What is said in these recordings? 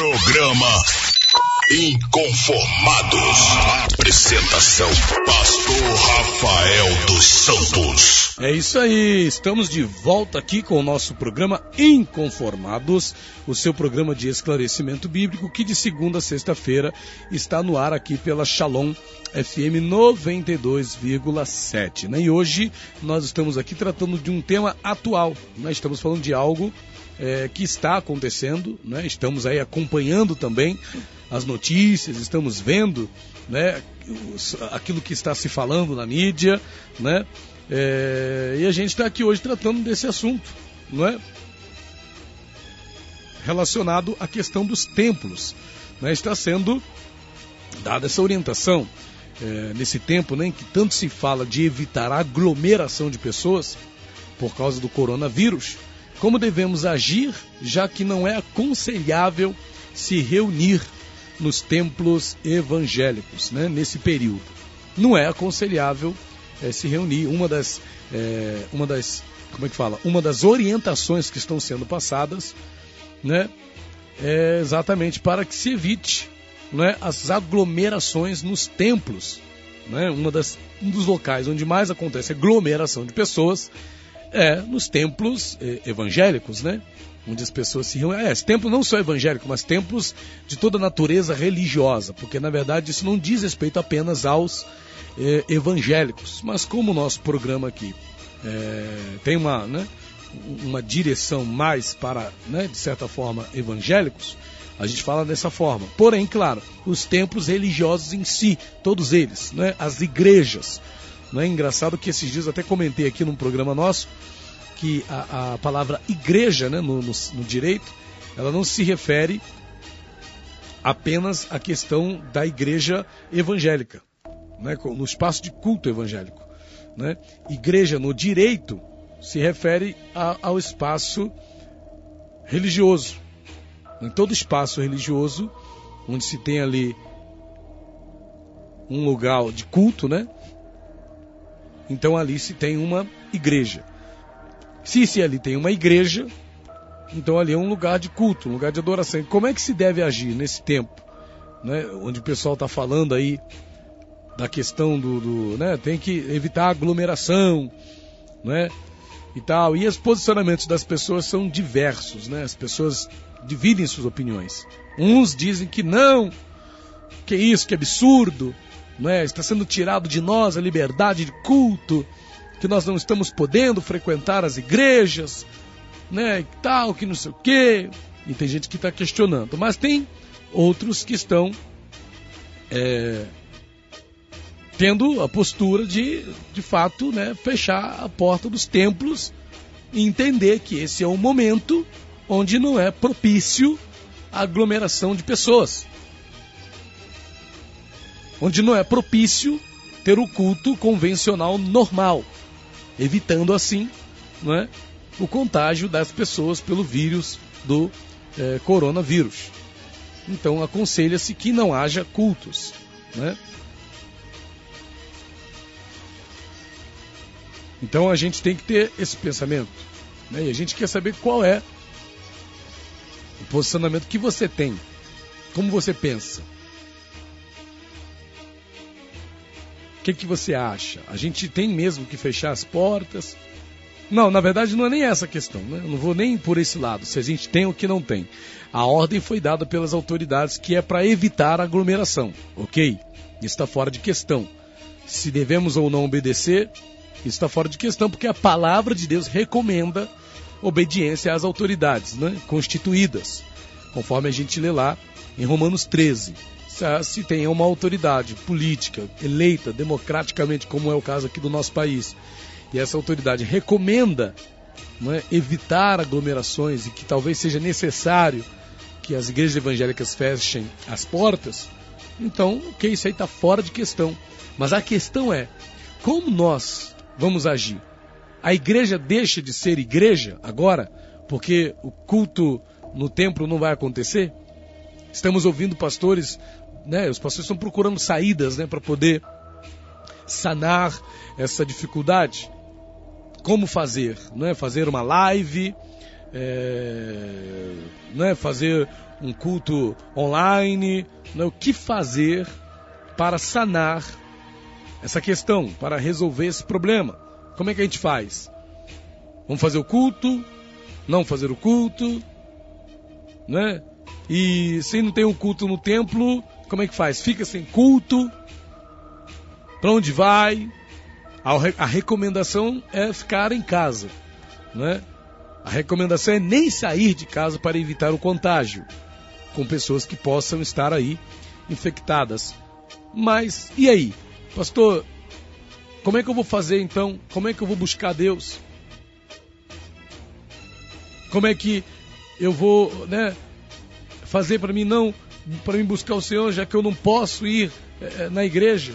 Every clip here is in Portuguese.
Programa Inconformados. Apresentação: Pastor Rafael dos Santos. É isso aí, estamos de volta aqui com o nosso programa Inconformados, o seu programa de esclarecimento bíblico que de segunda a sexta-feira está no ar aqui pela Shalom FM 92,7. Né? E hoje nós estamos aqui tratando de um tema atual. Né? Estamos falando de algo é, que está acontecendo, né? estamos aí acompanhando também as notícias, estamos vendo né, aquilo que está se falando na mídia, né? É, e a gente está aqui hoje tratando desse assunto, não é? Relacionado à questão dos templos. Né? Está sendo dada essa orientação é, nesse tempo né, em que tanto se fala de evitar aglomeração de pessoas por causa do coronavírus, como devemos agir, já que não é aconselhável se reunir nos templos evangélicos, né, nesse período. Não é aconselhável é, se reunir. Uma das, é, uma das, como é que fala? Uma das orientações que estão sendo passadas, né, é exatamente para que se evite, né, as aglomerações nos templos, né? Uma das, um dos locais onde mais acontece aglomeração de pessoas é nos templos eh, evangélicos, né? Onde as pessoas se reúnem. É, templos não só evangélicos, mas templos de toda natureza religiosa, porque na verdade isso não diz respeito apenas aos eh, evangélicos. Mas como o nosso programa aqui eh, tem uma, né, uma direção mais para, né, de certa forma, evangélicos, a gente fala dessa forma. Porém, claro, os templos religiosos em si, todos eles, né, as igrejas. Não é engraçado que esses dias até comentei aqui num programa nosso que a, a palavra igreja né, no, no, no direito ela não se refere apenas à questão da igreja evangélica né, no espaço de culto evangélico. Né? Igreja no direito se refere a, ao espaço religioso. Em todo espaço religioso, onde se tem ali um lugar de culto, né? Então ali se tem uma igreja. Se, se ali tem uma igreja, então ali é um lugar de culto, um lugar de adoração. Como é que se deve agir nesse tempo, né? Onde o pessoal está falando aí da questão do, do, né, tem que evitar aglomeração, né, e tal. E os posicionamentos das pessoas são diversos, né? As pessoas dividem suas opiniões. Uns dizem que não, que isso, que absurdo, né? Está sendo tirado de nós a liberdade de culto, que nós não estamos podendo frequentar as igrejas, né? E tal, que não sei o quê. E tem gente que está questionando, mas tem outros que estão é, tendo a postura de, de fato, né, fechar a porta dos templos e entender que esse é um momento onde não é propício a aglomeração de pessoas. Onde não é propício ter o culto convencional normal, evitando assim é, o contágio das pessoas pelo vírus do é, coronavírus. Então aconselha-se que não haja cultos. Né? Então a gente tem que ter esse pensamento. Né? E a gente quer saber qual é o posicionamento que você tem. Como você pensa. O que, que você acha? A gente tem mesmo que fechar as portas? Não, na verdade não é nem essa a questão. Né? Eu não vou nem por esse lado, se a gente tem ou que não tem. A ordem foi dada pelas autoridades que é para evitar a aglomeração, ok? Isso está fora de questão. Se devemos ou não obedecer, está fora de questão, porque a palavra de Deus recomenda obediência às autoridades né, constituídas, conforme a gente lê lá em Romanos 13. Se tem uma autoridade política eleita democraticamente, como é o caso aqui do nosso país, e essa autoridade recomenda é, evitar aglomerações e que talvez seja necessário que as igrejas evangélicas fechem as portas, então, que isso aí está fora de questão. Mas a questão é como nós vamos agir. A igreja deixa de ser igreja agora, porque o culto no templo não vai acontecer? Estamos ouvindo pastores, né? Os pastores estão procurando saídas, né, para poder sanar essa dificuldade. Como fazer, não é? Fazer uma live, é, né, fazer um culto online, né, o que fazer para sanar essa questão, para resolver esse problema. Como é que a gente faz? Vamos fazer o culto? Não fazer o culto? Né? E se não tem o um culto no templo, como é que faz? Fica sem culto? Para onde vai? A, recomendação é ficar em casa, né? A recomendação é nem sair de casa para evitar o contágio com pessoas que possam estar aí infectadas. Mas e aí, pastor? Como é que eu vou fazer então? Como é que eu vou buscar Deus? Como é que eu vou, né, fazer para mim não para mim buscar o Senhor, já que eu não posso ir é, na igreja?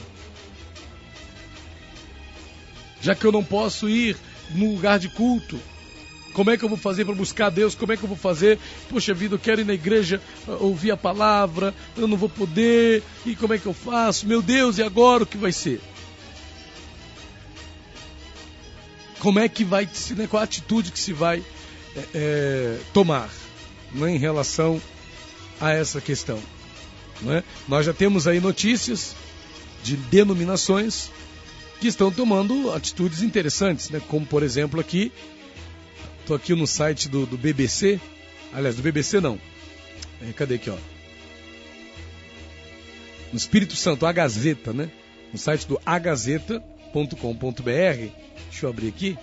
Já que eu não posso ir no lugar de culto? Como é que eu vou fazer para buscar Deus? Como é que eu vou fazer? Poxa vida, eu quero ir na igreja ah, ouvir a palavra, eu não vou poder. E como é que eu faço? Meu Deus, e agora o que vai ser? Como é que vai, né, qual a atitude que se vai é, é, tomar né, em relação a essa questão? É? Nós já temos aí notícias de denominações que estão tomando atitudes interessantes, né? como por exemplo aqui Estou aqui no site do, do, BBC. Aliás, do BBC não. É, cadê aqui, ó? No Espírito Santo, a Gazeta, né? No site do agazeta.com.br. Deixa eu abrir aqui.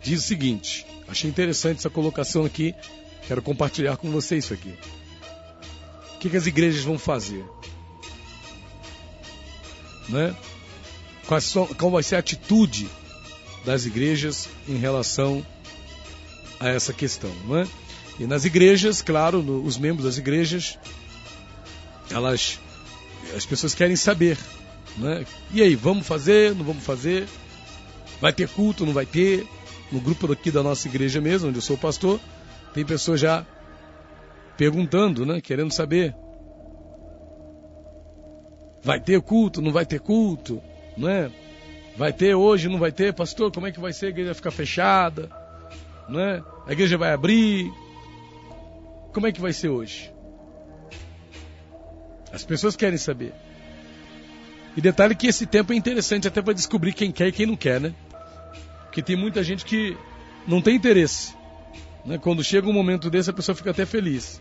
Diz o seguinte: achei interessante essa colocação aqui. Quero compartilhar com vocês isso aqui. Que, que as igrejas vão fazer? Né? Qual vai ser a atitude das igrejas em relação a essa questão, não é? E nas igrejas, claro, no, os membros das igrejas, elas, as pessoas querem saber, né? E aí, vamos fazer? Não vamos fazer? Vai ter culto? Não vai ter? No grupo aqui da nossa igreja mesmo, onde eu sou pastor, tem pessoas já perguntando, né? Querendo saber. Vai ter culto? Não vai ter culto? Não é? Vai ter hoje? Não vai ter? Pastor, como é que vai ser? A igreja vai ficar fechada? né? A igreja vai abrir. Como é que vai ser hoje? As pessoas querem saber. E detalhe que esse tempo é interessante até para descobrir quem quer e quem não quer, né? Porque tem muita gente que não tem interesse. Né? Quando chega um momento desse, a pessoa fica até feliz.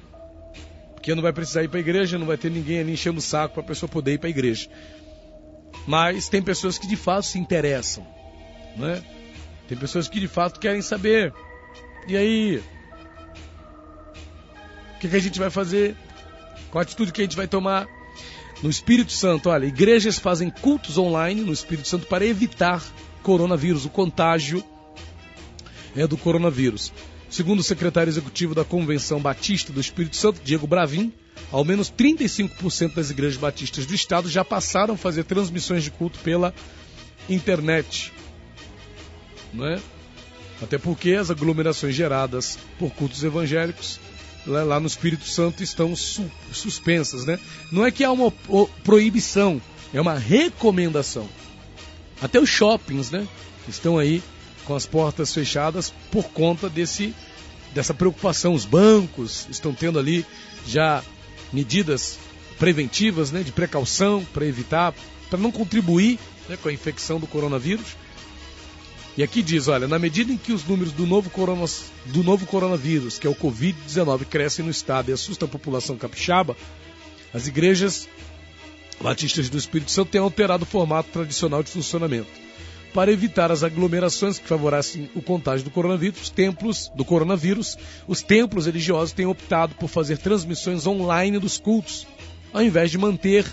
Porque não vai precisar ir para a igreja, não vai ter ninguém ali enchendo o saco para a pessoa poder ir para a igreja. Mas tem pessoas que de fato se interessam. Né? Tem pessoas que de fato querem saber e aí? O que, que a gente vai fazer? Qual a atitude que a gente vai tomar? No Espírito Santo, olha, igrejas fazem cultos online no Espírito Santo para evitar coronavírus, o contágio é do coronavírus. Segundo o secretário executivo da Convenção Batista do Espírito Santo, Diego Bravin, ao menos 35% das igrejas batistas do estado já passaram a fazer transmissões de culto pela internet. Não é? Até porque as aglomerações geradas por cultos evangélicos lá no Espírito Santo estão su suspensas, né? Não é que há uma proibição, é uma recomendação. Até os shoppings, né? Estão aí com as portas fechadas por conta desse dessa preocupação. Os bancos estão tendo ali já medidas preventivas, né, de precaução para evitar, para não contribuir né, com a infecção do coronavírus. E aqui diz, olha, na medida em que os números do novo, coronas, do novo coronavírus, que é o Covid-19, crescem no estado e assustam a população capixaba, as igrejas batistas do Espírito Santo têm alterado o formato tradicional de funcionamento. Para evitar as aglomerações que favorecem o contágio do coronavírus, os templos do coronavírus, os templos religiosos têm optado por fazer transmissões online dos cultos, ao invés de manter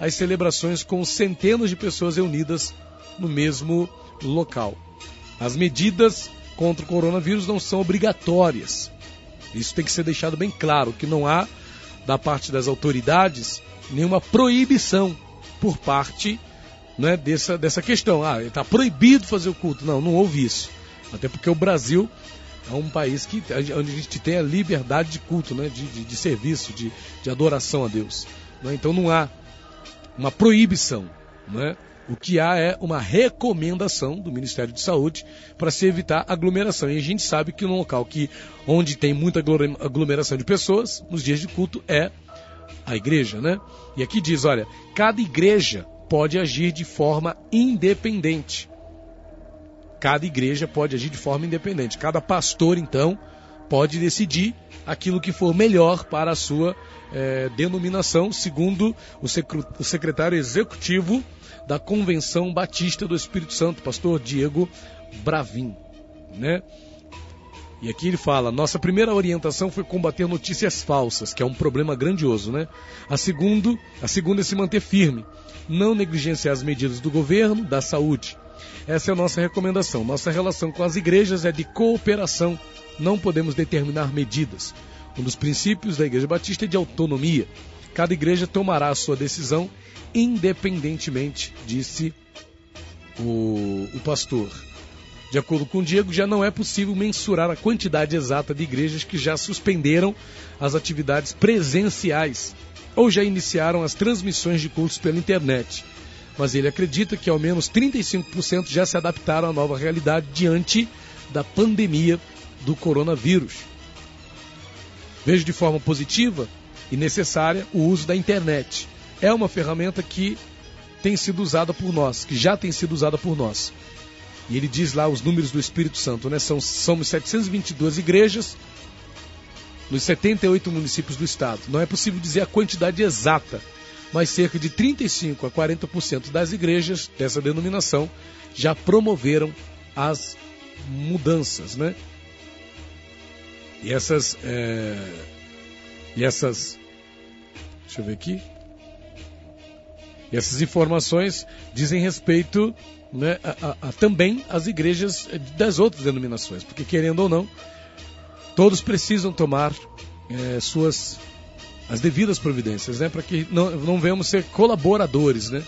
as celebrações com centenas de pessoas reunidas no mesmo local. As medidas contra o coronavírus não são obrigatórias. Isso tem que ser deixado bem claro, que não há, da parte das autoridades, nenhuma proibição por parte né, dessa, dessa questão. Ah, está proibido fazer o culto. Não, não houve isso. Até porque o Brasil é um país que, onde a gente tem a liberdade de culto, né, de, de, de serviço, de, de adoração a Deus. Né? Então não há uma proibição. Né? O que há é uma recomendação do Ministério de Saúde para se evitar aglomeração. E a gente sabe que no local que, onde tem muita aglomeração de pessoas, nos dias de culto, é a igreja, né? E aqui diz, olha, cada igreja pode agir de forma independente. Cada igreja pode agir de forma independente. Cada pastor, então, pode decidir aquilo que for melhor para a sua é, denominação, segundo o secretário executivo da Convenção Batista do Espírito Santo, pastor Diego Bravin, né? E aqui ele fala: nossa primeira orientação foi combater notícias falsas, que é um problema grandioso, né? A, segundo, a segunda é se manter firme, não negligenciar as medidas do governo, da saúde. Essa é a nossa recomendação. Nossa relação com as igrejas é de cooperação. Não podemos determinar medidas. Um dos princípios da Igreja Batista é de autonomia. Cada igreja tomará a sua decisão independentemente, disse o, o pastor. De acordo com o Diego, já não é possível mensurar a quantidade exata de igrejas que já suspenderam as atividades presenciais ou já iniciaram as transmissões de cultos pela internet. Mas ele acredita que ao menos 35% já se adaptaram à nova realidade diante da pandemia do coronavírus. Vejo de forma positiva e necessária o uso da internet é uma ferramenta que tem sido usada por nós, que já tem sido usada por nós. E ele diz lá os números do Espírito Santo, né? São, somos 722 igrejas nos 78 municípios do estado. Não é possível dizer a quantidade exata, mas cerca de 35 a 40% das igrejas dessa denominação já promoveram as mudanças, né? E essas, é... e essas, deixa eu ver aqui, e essas informações dizem respeito né, a, a, também às igrejas das outras denominações, porque querendo ou não, todos precisam tomar é, suas as devidas providências, né, para que não, não venhamos ser colaboradores, né,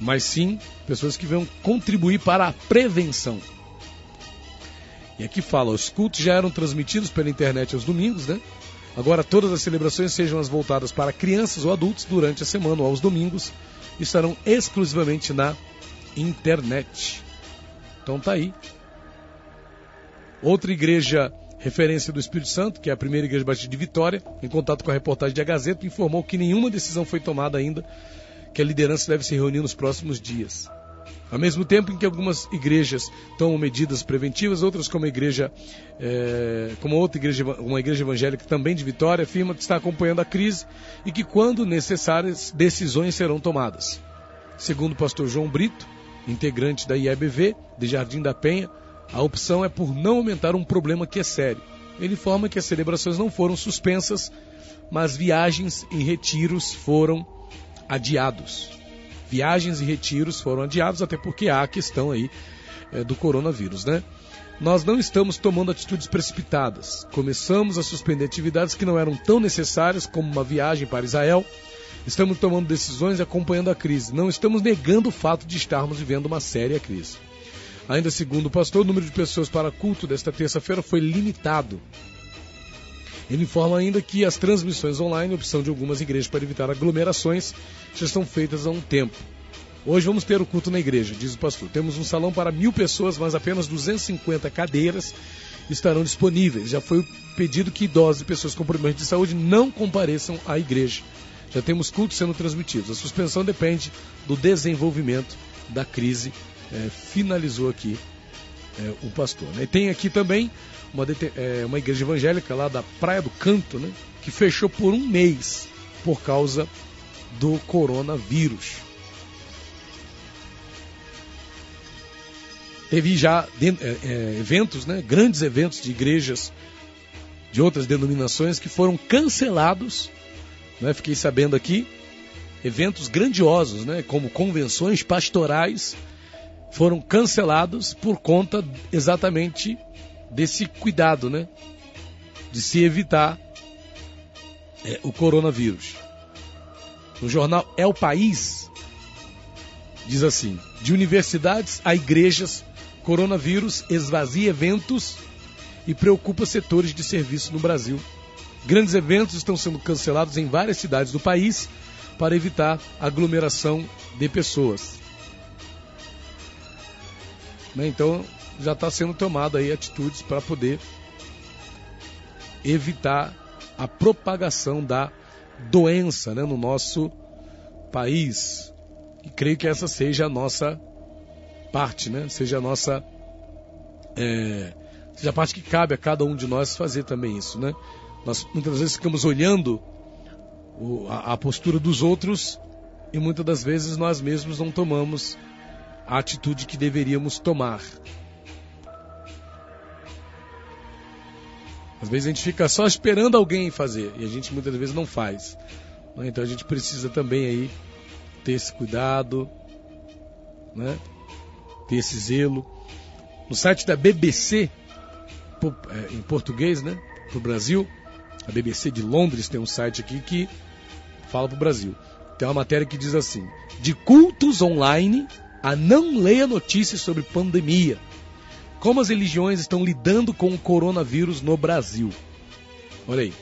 mas sim pessoas que venham contribuir para a prevenção. E aqui fala, os cultos já eram transmitidos pela internet aos domingos, né? Agora, todas as celebrações, sejam as voltadas para crianças ou adultos, durante a semana ou aos domingos, estarão exclusivamente na internet. Então tá aí. Outra igreja referência do Espírito Santo, que é a primeira igreja batista de Vitória, em contato com a reportagem de A Gazeta, informou que nenhuma decisão foi tomada ainda, que a liderança deve se reunir nos próximos dias. Ao mesmo tempo em que algumas igrejas tomam medidas preventivas, outras como a igreja, é, como outra igreja, uma igreja evangélica também de Vitória, afirma que está acompanhando a crise e que quando necessárias decisões serão tomadas. Segundo o pastor João Brito, integrante da IEBV de Jardim da Penha, a opção é por não aumentar um problema que é sério. Ele informa que as celebrações não foram suspensas, mas viagens e retiros foram adiados viagens e retiros foram adiados, até porque há a questão aí é, do coronavírus, né? Nós não estamos tomando atitudes precipitadas. Começamos a suspender atividades que não eram tão necessárias, como uma viagem para Israel. Estamos tomando decisões acompanhando a crise. Não estamos negando o fato de estarmos vivendo uma séria crise. Ainda segundo o pastor, o número de pessoas para culto desta terça-feira foi limitado. Ele informa ainda que as transmissões online, opção de algumas igrejas para evitar aglomerações, já estão feitas há um tempo. Hoje vamos ter o culto na igreja, diz o pastor. Temos um salão para mil pessoas, mas apenas 250 cadeiras estarão disponíveis. Já foi pedido que idosos e pessoas com problemas de saúde não compareçam à igreja. Já temos cultos sendo transmitidos. A suspensão depende do desenvolvimento da crise. É, finalizou aqui é, o pastor. Né? E tem aqui também uma, é, uma igreja evangélica lá da Praia do Canto, né, que fechou por um mês por causa do coronavírus. Teve já é, é, eventos, né, grandes eventos de igrejas de outras denominações que foram cancelados. Né, fiquei sabendo aqui, eventos grandiosos, né, como convenções pastorais, foram cancelados por conta exatamente desse cuidado, né? De se evitar é, o coronavírus. No jornal É o País, diz assim: de universidades a igrejas, coronavírus esvazia eventos e preocupa setores de serviço no Brasil. Grandes eventos estão sendo cancelados em várias cidades do país para evitar aglomeração de pessoas. Né? Então já está sendo tomada aí atitudes para poder evitar a propagação da doença né, no nosso país. E creio que essa seja a nossa parte, né? Seja a nossa. É, seja a parte que cabe a cada um de nós fazer também isso, né? Nós muitas vezes ficamos olhando o, a, a postura dos outros e muitas das vezes nós mesmos não tomamos a atitude que deveríamos tomar. Às vezes a gente fica só esperando alguém fazer e a gente muitas vezes não faz. Né? Então a gente precisa também aí ter esse cuidado, né? ter esse zelo. No site da BBC, é, em português, né? Para o Brasil, a BBC de Londres tem um site aqui que fala para o Brasil. Tem uma matéria que diz assim: de cultos online a não leia notícias sobre pandemia. Como as religiões estão lidando com o coronavírus no Brasil. Olha aí.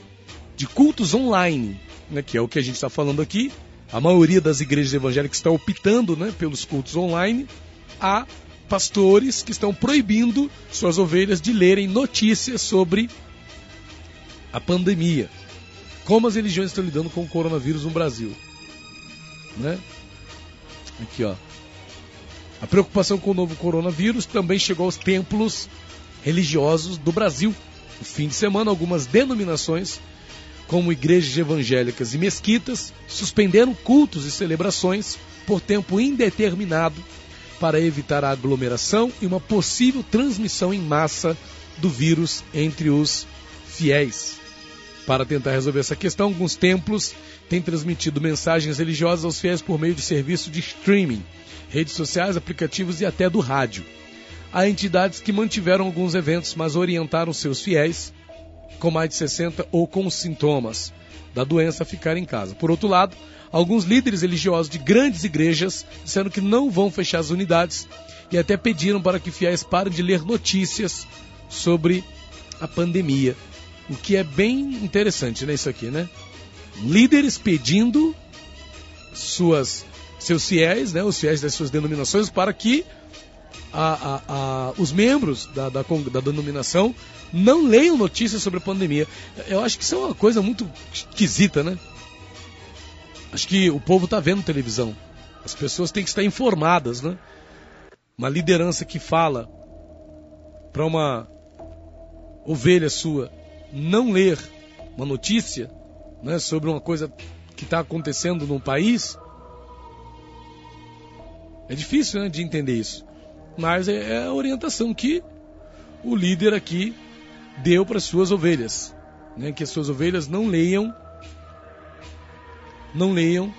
De cultos online, né, que é o que a gente está falando aqui, a maioria das igrejas evangélicas está optando né, pelos cultos online, há pastores que estão proibindo suas ovelhas de lerem notícias sobre a pandemia. Como as religiões estão lidando com o coronavírus no Brasil. Né? Aqui, ó. A preocupação com o novo coronavírus também chegou aos templos religiosos do Brasil. No fim de semana, algumas denominações, como igrejas evangélicas e mesquitas, suspenderam cultos e celebrações por tempo indeterminado para evitar a aglomeração e uma possível transmissão em massa do vírus entre os fiéis. Para tentar resolver essa questão, alguns templos têm transmitido mensagens religiosas aos fiéis por meio de serviço de streaming redes sociais, aplicativos e até do rádio. Há entidades que mantiveram alguns eventos, mas orientaram seus fiéis com mais de 60 ou com sintomas da doença a ficar em casa. Por outro lado, alguns líderes religiosos de grandes igrejas disseram que não vão fechar as unidades e até pediram para que fiéis parem de ler notícias sobre a pandemia. O que é bem interessante, né? Isso aqui, né? Líderes pedindo suas seus fiéis, né, os fiéis das suas denominações, para que a, a, a, os membros da, da, da, denominação não leiam notícias sobre a pandemia. Eu acho que isso é uma coisa muito esquisita, né? Acho que o povo está vendo televisão. As pessoas têm que estar informadas, né? Uma liderança que fala para uma ovelha sua não ler uma notícia né, sobre uma coisa que está acontecendo no país, é difícil né, de entender isso. Mas é, é a orientação que o líder aqui deu para suas ovelhas. Né, que as suas ovelhas não leiam não leiam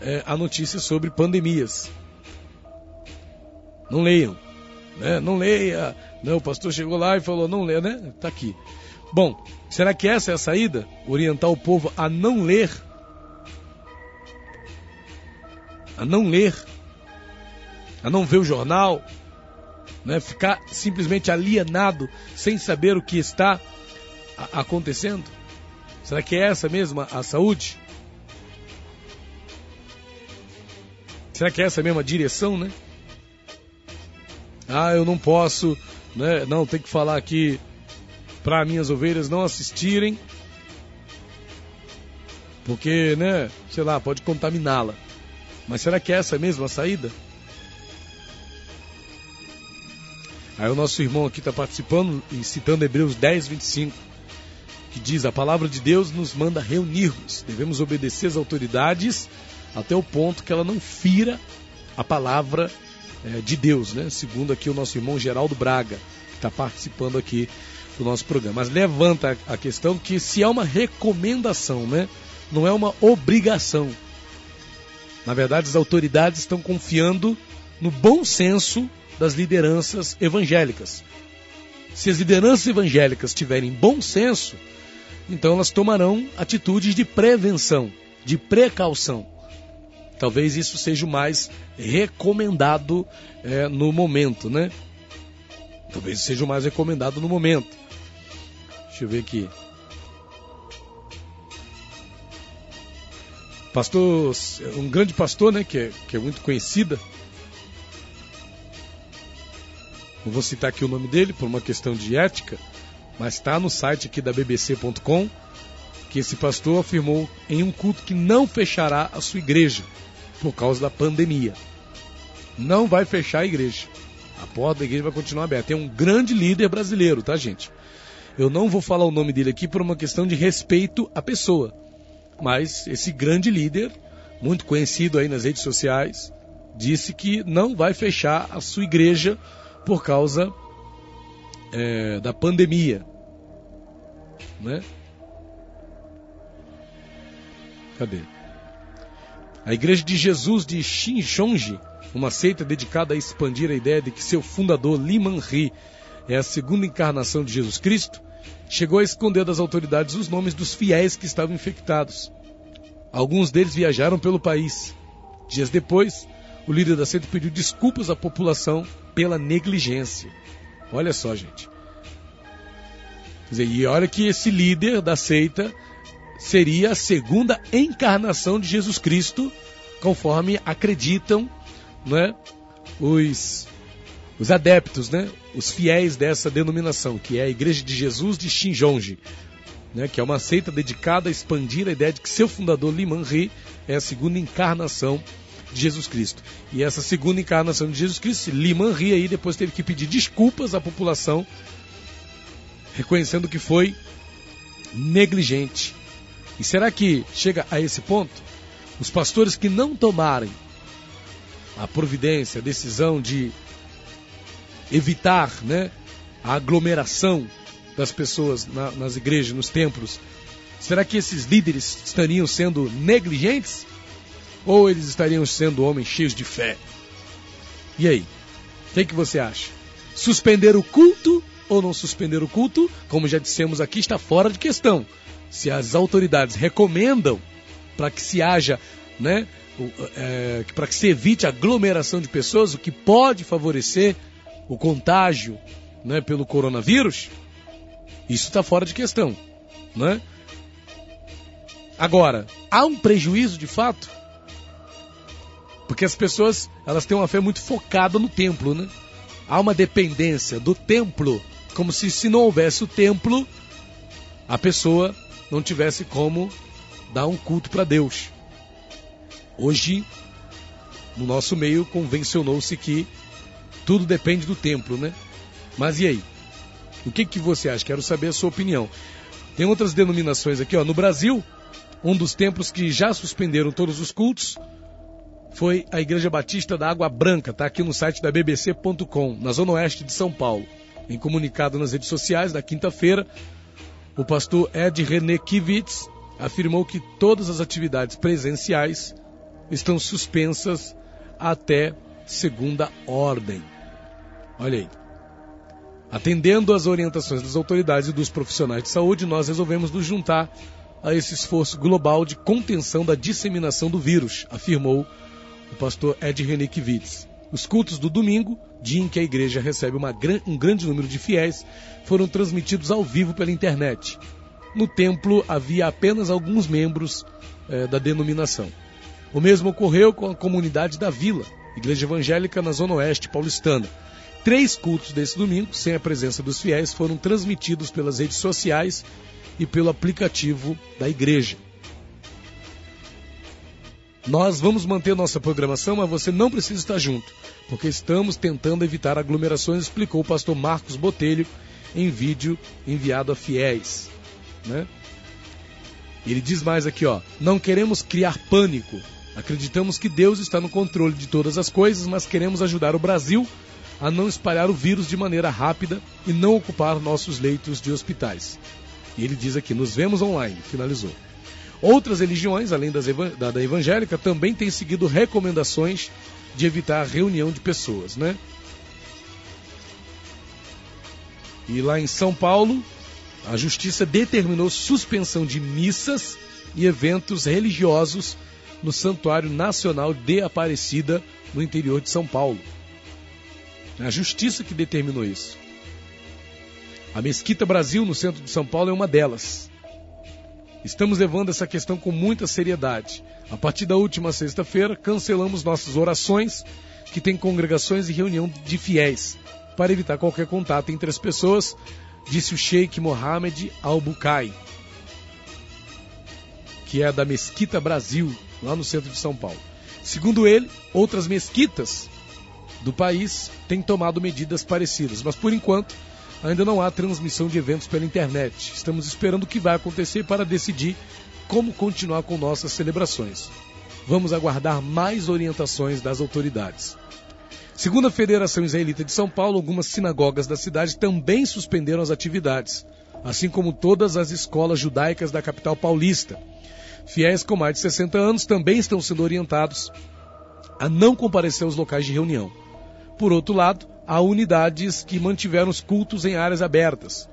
é, a notícia sobre pandemias. Não leiam. Né? Não leia. Não, o pastor chegou lá e falou, não leia, né? Tá aqui. Bom, será que essa é a saída? Orientar o povo a não ler? A não ler a não ver o jornal, né? ficar simplesmente alienado sem saber o que está acontecendo? Será que é essa mesma a saúde? Será que é essa mesma direção, né? Ah, eu não posso, né? Não, tem que falar aqui para minhas ovelhas não assistirem, porque, né? Sei lá, pode contaminá-la. Mas será que é essa mesma a saída? Aí o nosso irmão aqui está participando e citando Hebreus 10, 25, que diz: A palavra de Deus nos manda reunirmos, devemos obedecer às autoridades até o ponto que ela não fira a palavra é, de Deus, né? Segundo aqui o nosso irmão Geraldo Braga, que está participando aqui do nosso programa. Mas levanta a questão que se é uma recomendação, né? Não é uma obrigação. Na verdade, as autoridades estão confiando no bom senso das lideranças evangélicas. Se as lideranças evangélicas tiverem bom senso, então elas tomarão atitudes de prevenção, de precaução. Talvez isso seja o mais recomendado é, no momento, né? Talvez seja o mais recomendado no momento. Deixa eu ver aqui. Pastor, um grande pastor, né, que é, que é muito conhecida. Não vou citar aqui o nome dele por uma questão de ética, mas está no site aqui da bbc.com que esse pastor afirmou em um culto que não fechará a sua igreja por causa da pandemia. Não vai fechar a igreja. A porta da igreja vai continuar aberta. É um grande líder brasileiro, tá, gente? Eu não vou falar o nome dele aqui por uma questão de respeito à pessoa. Mas esse grande líder, muito conhecido aí nas redes sociais, disse que não vai fechar a sua igreja por causa é, da pandemia. Né? Cadê? A Igreja de Jesus de Shinchonji, uma seita dedicada a expandir a ideia de que seu fundador, Liman Ri, é a segunda encarnação de Jesus Cristo, chegou a esconder das autoridades os nomes dos fiéis que estavam infectados. Alguns deles viajaram pelo país. Dias depois, o líder da seita pediu desculpas à população pela negligência. Olha só, gente. Quer dizer, e olha que esse líder da seita seria a segunda encarnação de Jesus Cristo, conforme acreditam né, os, os adeptos, né, os fiéis dessa denominação, que é a Igreja de Jesus de Xinjonji, né, que é uma seita dedicada a expandir a ideia de que seu fundador, Liman Ri, é a segunda encarnação de Jesus Cristo. E essa segunda encarnação de Jesus Cristo, Liman Ri aí depois teve que pedir desculpas à população, reconhecendo que foi negligente e será que chega a esse ponto? Os pastores que não tomarem a providência, a decisão de evitar né, a aglomeração das pessoas na, nas igrejas, nos templos, será que esses líderes estariam sendo negligentes? Ou eles estariam sendo homens cheios de fé? E aí? O que, que você acha? Suspender o culto ou não suspender o culto? Como já dissemos aqui, está fora de questão se as autoridades recomendam para que se haja, né, é, para que se evite aglomeração de pessoas, o que pode favorecer o contágio né, pelo coronavírus, isso está fora de questão. Né? Agora, há um prejuízo de fato? Porque as pessoas elas têm uma fé muito focada no templo, né? Há uma dependência do templo, como se se não houvesse o templo, a pessoa não tivesse como dar um culto para Deus. Hoje, no nosso meio, convencionou-se que tudo depende do templo, né? Mas e aí? O que, que você acha? Quero saber a sua opinião. Tem outras denominações aqui, ó. No Brasil, um dos templos que já suspenderam todos os cultos foi a Igreja Batista da Água Branca, tá aqui no site da bbc.com, na zona oeste de São Paulo. Em comunicado nas redes sociais, na quinta-feira, o pastor Ed René Kivitz afirmou que todas as atividades presenciais estão suspensas até segunda ordem. Olha aí. Atendendo às orientações das autoridades e dos profissionais de saúde, nós resolvemos nos juntar a esse esforço global de contenção da disseminação do vírus, afirmou o pastor Ed René Kivitz. Os cultos do domingo, dia em que a igreja recebe uma, um grande número de fiéis, foram transmitidos ao vivo pela internet. No templo havia apenas alguns membros eh, da denominação. O mesmo ocorreu com a comunidade da Vila, igreja evangélica na Zona Oeste paulistana. Três cultos desse domingo, sem a presença dos fiéis, foram transmitidos pelas redes sociais e pelo aplicativo da igreja. Nós vamos manter nossa programação, mas você não precisa estar junto, porque estamos tentando evitar aglomerações, explicou o pastor Marcos Botelho em vídeo enviado a fiéis. Né? Ele diz mais aqui, ó, não queremos criar pânico. Acreditamos que Deus está no controle de todas as coisas, mas queremos ajudar o Brasil a não espalhar o vírus de maneira rápida e não ocupar nossos leitos de hospitais. E ele diz aqui, nos vemos online, finalizou. Outras religiões, além da, da evangélica, também têm seguido recomendações de evitar a reunião de pessoas, né? E lá em São Paulo, a justiça determinou suspensão de missas e eventos religiosos no Santuário Nacional de Aparecida, no interior de São Paulo. É a justiça que determinou isso. A Mesquita Brasil, no centro de São Paulo, é uma delas. Estamos levando essa questão com muita seriedade. A partir da última sexta-feira, cancelamos nossas orações, que tem congregações e reunião de fiéis, para evitar qualquer contato entre as pessoas, disse o Sheikh Mohammed Al-Bukai, que é da Mesquita Brasil, lá no centro de São Paulo. Segundo ele, outras mesquitas do país têm tomado medidas parecidas, mas por enquanto ainda não há transmissão de eventos pela internet. Estamos esperando o que vai acontecer para decidir como continuar com nossas celebrações. Vamos aguardar mais orientações das autoridades. Segundo a Federação Israelita de São Paulo, algumas sinagogas da cidade também suspenderam as atividades, assim como todas as escolas judaicas da capital paulista. Fiéis com mais de 60 anos também estão sendo orientados a não comparecer aos locais de reunião. Por outro lado, há unidades que mantiveram os cultos em áreas abertas,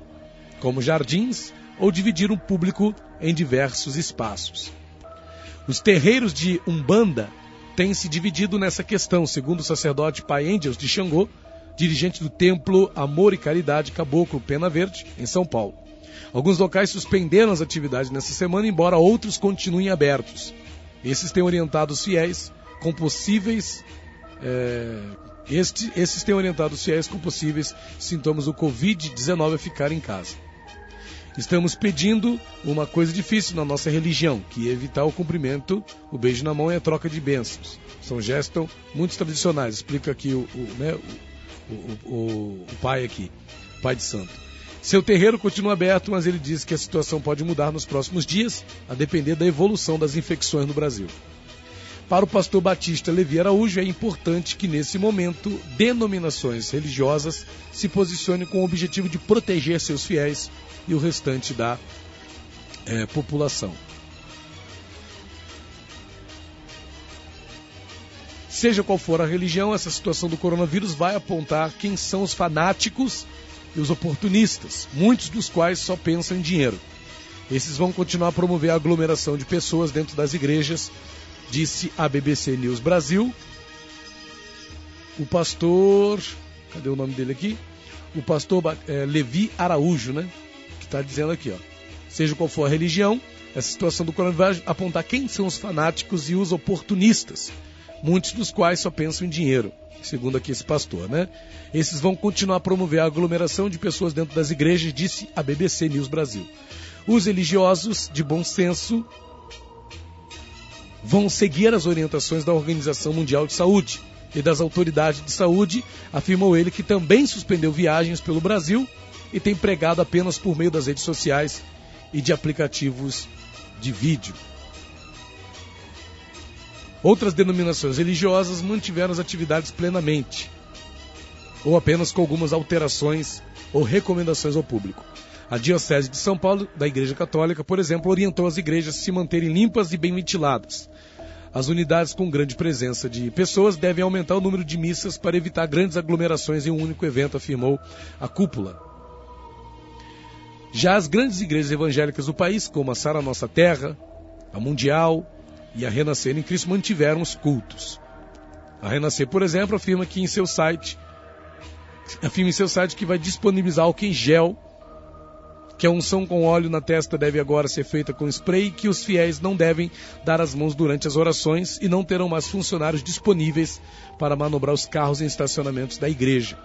como jardins, ou dividiram o público em diversos espaços. Os terreiros de Umbanda têm se dividido nessa questão, segundo o sacerdote Pai Angels de Xangô, dirigente do Templo Amor e Caridade Caboclo Pena Verde, em São Paulo. Alguns locais suspenderam as atividades nessa semana, embora outros continuem abertos. Esses têm orientado os fiéis com possíveis é, este, esses têm orientado os fiéis com possíveis sintomas do Covid-19 a ficar em casa. Estamos pedindo uma coisa difícil na nossa religião, que é evitar o cumprimento, o beijo na mão e a troca de bênçãos. São gestos muito tradicionais, explica aqui o, o, né, o, o, pai aqui, pai de santo. Seu terreiro continua aberto, mas ele diz que a situação pode mudar nos próximos dias, a depender da evolução das infecções no Brasil. Para o pastor Batista Levi Araújo, é importante que, nesse momento, denominações religiosas se posicionem com o objetivo de proteger seus fiéis e o restante da é, população. Seja qual for a religião, essa situação do coronavírus vai apontar quem são os fanáticos e os oportunistas, muitos dos quais só pensam em dinheiro. Esses vão continuar a promover a aglomeração de pessoas dentro das igrejas disse a BBC News Brasil. O pastor. Cadê o nome dele aqui? O pastor é, Levi Araújo, né? Que está dizendo aqui, ó. Seja qual for a religião, essa situação do coronavírus vai apontar quem são os fanáticos e os oportunistas, muitos dos quais só pensam em dinheiro, segundo aqui esse pastor, né? Esses vão continuar a promover a aglomeração de pessoas dentro das igrejas, disse a BBC News Brasil. Os religiosos de bom senso vão seguir as orientações da Organização Mundial de Saúde e das autoridades de saúde, afirmou ele que também suspendeu viagens pelo Brasil e tem pregado apenas por meio das redes sociais e de aplicativos de vídeo. Outras denominações religiosas mantiveram as atividades plenamente, ou apenas com algumas alterações ou recomendações ao público. A Diocese de São Paulo, da Igreja Católica, por exemplo, orientou as igrejas a se manterem limpas e bem ventiladas, as unidades com grande presença de pessoas devem aumentar o número de missas para evitar grandes aglomerações em um único evento, afirmou a cúpula. Já as grandes igrejas evangélicas do país, como a Sara Nossa Terra, a Mundial e a Renascer em Cristo, mantiveram os cultos. A Renascer, por exemplo, afirma que em seu site afirma em seu site que vai disponibilizar álcool em gel que a unção com óleo na testa deve agora ser feita com spray, que os fiéis não devem dar as mãos durante as orações e não terão mais funcionários disponíveis para manobrar os carros em estacionamentos da igreja.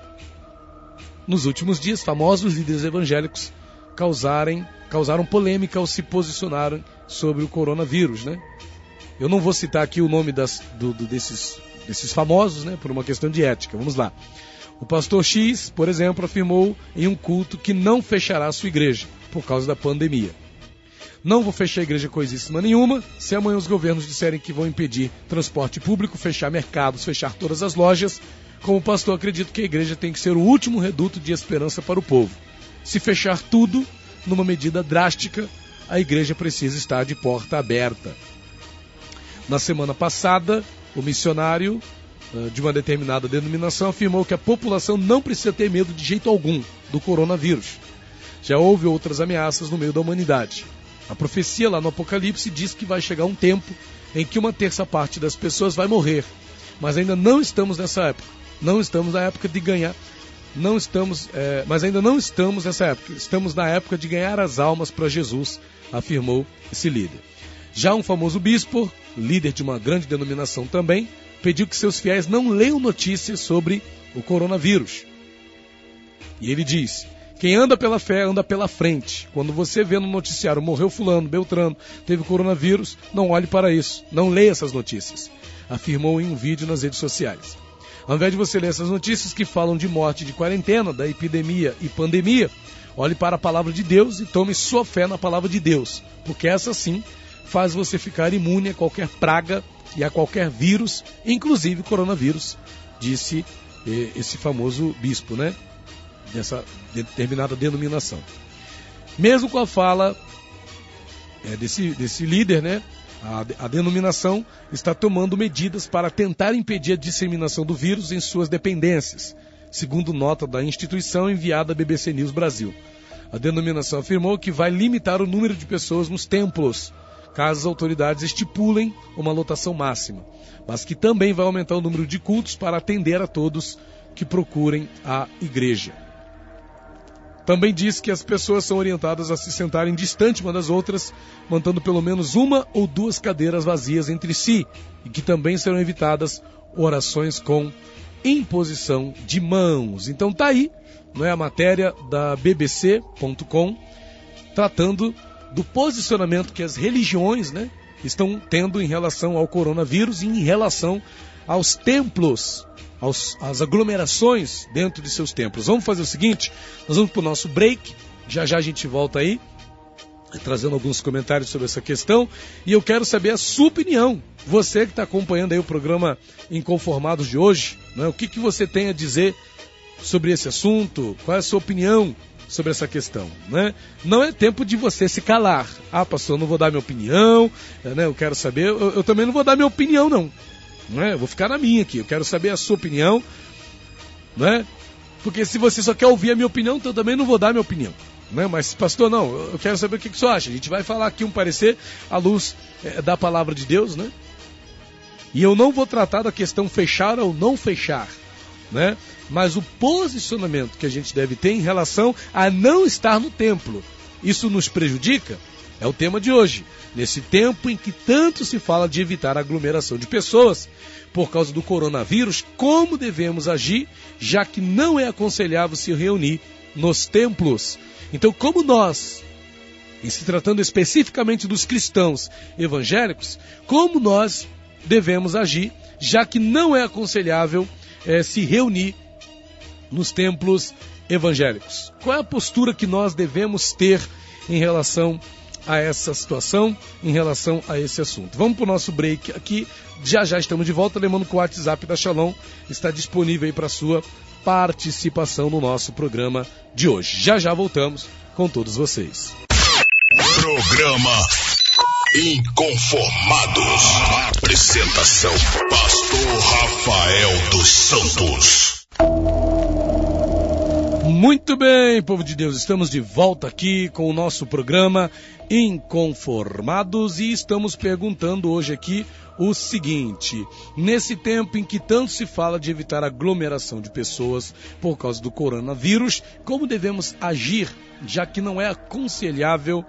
Nos últimos dias, famosos líderes evangélicos causarem, causaram polêmica ao se posicionarem sobre o coronavírus, né? Eu não vou citar aqui o nome das, do, do, desses, desses famosos, né? Por uma questão de ética. Vamos lá. O pastor X, por exemplo, afirmou em um culto que não fechará sua igreja por causa da pandemia. Não vou fechar a igreja coisíssima nenhuma. Se amanhã os governos disserem que vão impedir transporte público, fechar mercados, fechar todas as lojas, como pastor acredito que a igreja tem que ser o último reduto de esperança para o povo. Se fechar tudo, numa medida drástica, a igreja precisa estar de porta aberta. Na semana passada, o missionário eh, de uma determinada denominação afirmou que a população não precisa ter medo de jeito algum do coronavírus. Já houve outras ameaças no meio da humanidade. A profecia lá no Apocalipse diz que vai chegar um tempo em que uma terça parte das pessoas vai morrer. Mas ainda não estamos nessa época. Não estamos na época de ganhar não estamos, é, mas ainda não estamos nessa época. Estamos na época de ganhar as almas para Jesus, afirmou esse líder. Já um famoso bispo, líder de uma grande denominação também, pediu que seus fiéis não leiam notícias sobre o coronavírus. E ele diz: quem anda pela fé anda pela frente. Quando você vê no noticiário morreu fulano, Beltrano, teve coronavírus, não olhe para isso, não leia essas notícias, afirmou em um vídeo nas redes sociais. Ao invés de você ler essas notícias que falam de morte, de quarentena, da epidemia e pandemia, olhe para a palavra de Deus e tome sua fé na palavra de Deus, porque essa sim faz você ficar imune a qualquer praga e a qualquer vírus, inclusive coronavírus, disse eh, esse famoso bispo, né? Dessa determinada denominação. Mesmo com a fala é, desse, desse líder, né? A, a, denominação está tomando medidas para tentar impedir a disseminação do vírus em suas dependências, segundo nota da instituição enviada à BBC News Brasil. A denominação afirmou que vai limitar o número de pessoas nos templos, caso as autoridades estipulem uma lotação máxima, mas que também vai aumentar o número de cultos para atender a todos que procurem a igreja. Também diz que as pessoas são orientadas a se sentarem distante uma das outras, mantendo pelo menos uma ou duas cadeiras vazias entre si, e que também serão evitadas orações com imposição de mãos. Então tá aí, não é a matéria da BBC.com tratando do posicionamento que as religiões, né, estão tendo em relação ao coronavírus e em relação aos templos aos, às aglomerações dentro de seus templos. Vamos fazer o seguinte: nós vamos para o nosso break, já já a gente volta aí, trazendo alguns comentários sobre essa questão, e eu quero saber a sua opinião. Você que está acompanhando aí o programa Inconformados de hoje, né, o que, que você tem a dizer sobre esse assunto? Qual é a sua opinião sobre essa questão, né? Não é tempo de você se calar. Ah, pastor, eu não vou dar minha opinião, né? Eu quero saber. Eu, eu também não vou dar minha opinião, não. Né? Eu vou ficar na minha aqui. Eu quero saber a sua opinião. Né? Porque se você só quer ouvir a minha opinião, então eu também não vou dar minha opinião. Né? Mas, pastor, não, eu quero saber o que, que você acha. A gente vai falar aqui um parecer à luz é, da palavra de Deus, né? E eu não vou tratar da questão fechar ou não fechar, né? Mas o posicionamento que a gente deve ter em relação a não estar no templo. Isso nos prejudica? É o tema de hoje. Nesse tempo em que tanto se fala de evitar a aglomeração de pessoas por causa do coronavírus, como devemos agir, já que não é aconselhável se reunir nos templos? Então, como nós, em se tratando especificamente dos cristãos evangélicos, como nós devemos agir, já que não é aconselhável é, se reunir nos templos evangélicos? Qual é a postura que nós devemos ter em relação a essa situação, em relação a esse assunto. Vamos para o nosso break aqui. Já já estamos de volta. Lembrando que o WhatsApp da Shalom está disponível aí para sua participação no nosso programa de hoje. Já já voltamos com todos vocês. Programa Inconformados. Apresentação: Pastor Rafael dos Santos. Muito bem, povo de Deus, estamos de volta aqui com o nosso programa Inconformados e estamos perguntando hoje aqui o seguinte: nesse tempo em que tanto se fala de evitar aglomeração de pessoas por causa do coronavírus, como devemos agir, já que não é aconselhável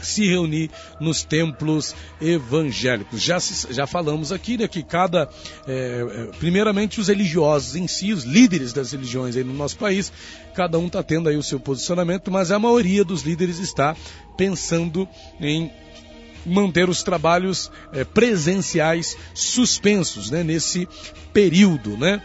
se reunir nos templos evangélicos. Já, já falamos aqui né, que cada, é, primeiramente os religiosos em si, os líderes das religiões aí no nosso país, cada um está tendo aí o seu posicionamento, mas a maioria dos líderes está pensando em manter os trabalhos é, presenciais suspensos né, nesse período, né?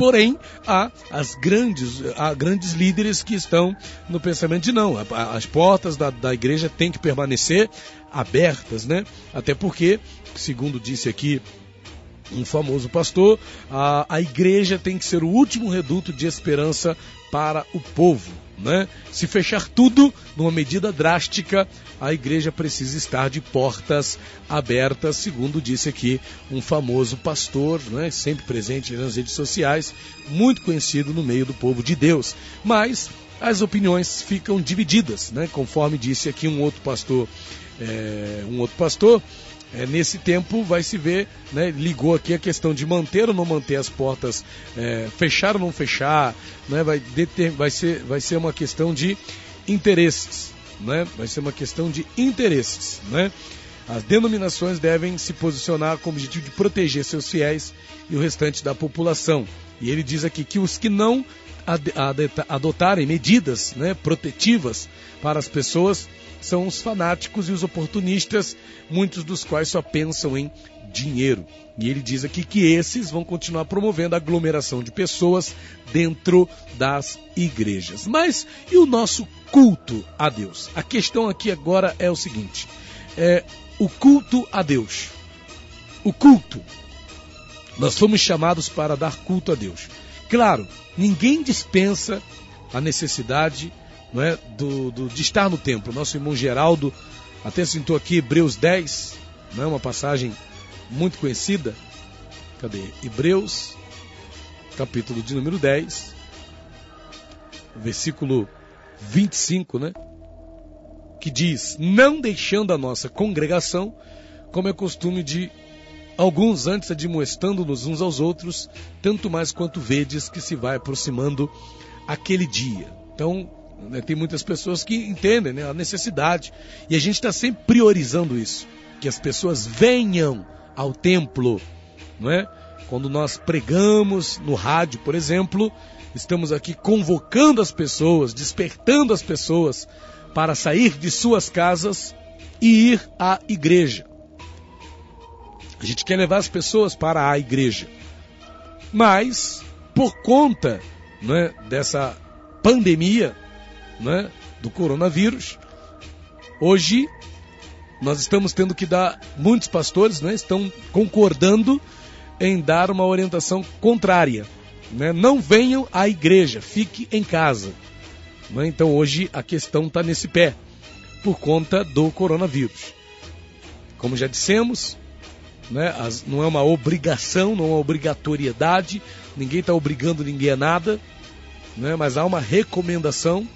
Porém, há as grandes, há grandes líderes que estão no pensamento de não. As portas da, da igreja têm que permanecer abertas, né? Até porque, segundo disse aqui um famoso pastor, a, a igreja tem que ser o último reduto de esperança para o povo. Né? Se fechar tudo numa medida drástica, a igreja precisa estar de portas abertas, segundo disse aqui um famoso pastor, né? sempre presente nas redes sociais, muito conhecido no meio do povo de Deus. Mas as opiniões ficam divididas, né? conforme disse aqui um outro pastor, é, um outro pastor é, nesse tempo vai se ver, né, ligou aqui a questão de manter ou não manter as portas, é, fechar ou não fechar, né, vai, deter, vai, ser, vai ser uma questão de interesses, né, vai ser uma questão de interesses. Né. As denominações devem se posicionar com o objetivo de proteger seus fiéis e o restante da população. E ele diz aqui que os que não adotarem medidas né, protetivas para as pessoas são os fanáticos e os oportunistas, muitos dos quais só pensam em dinheiro. E ele diz aqui que esses vão continuar promovendo a aglomeração de pessoas dentro das igrejas. Mas e o nosso culto a Deus? A questão aqui agora é o seguinte: é o culto a Deus. O culto. Nós fomos chamados para dar culto a Deus. Claro, ninguém dispensa a necessidade não é, do, do, de estar no templo. Nosso irmão Geraldo até citou aqui Hebreus 10, não é uma passagem muito conhecida. Cadê? Hebreus, capítulo de número 10, versículo 25, né? Que diz: Não deixando a nossa congregação, como é costume de alguns antes admoestando-nos uns aos outros, tanto mais quanto vedes que se vai aproximando aquele dia. Então, né, tem muitas pessoas que entendem né, a necessidade. E a gente está sempre priorizando isso. Que as pessoas venham ao templo. Não é? Quando nós pregamos no rádio, por exemplo, estamos aqui convocando as pessoas, despertando as pessoas para sair de suas casas e ir à igreja. A gente quer levar as pessoas para a igreja. Mas, por conta né, dessa pandemia, né, do coronavírus. Hoje nós estamos tendo que dar, muitos pastores né, estão concordando em dar uma orientação contrária. Né? Não venham à igreja, fique em casa. Né? Então hoje a questão está nesse pé, por conta do coronavírus. Como já dissemos, né, as, não é uma obrigação, não é uma obrigatoriedade, ninguém está obrigando ninguém a nada, né, mas há uma recomendação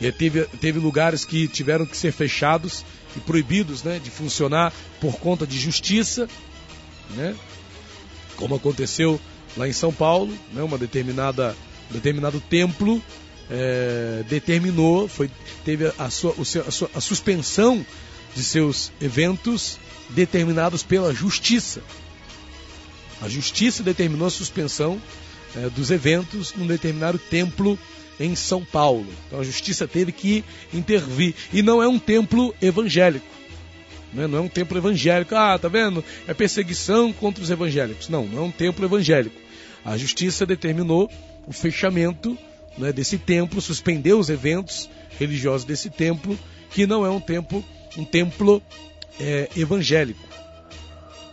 e teve, teve lugares que tiveram que ser fechados e proibidos né, de funcionar por conta de justiça, né, como aconteceu lá em São Paulo, né, uma determinada um determinado templo é, determinou, foi, teve a, sua, seu, a, sua, a suspensão de seus eventos determinados pela justiça. A justiça determinou a suspensão é, dos eventos num determinado templo em São Paulo. Então a justiça teve que intervir. E não é um templo evangélico. Né? Não é um templo evangélico. Ah, tá vendo? É perseguição contra os evangélicos. Não, não é um templo evangélico. A justiça determinou o fechamento né, desse templo, suspendeu os eventos religiosos desse templo, que não é um templo, um templo é, evangélico.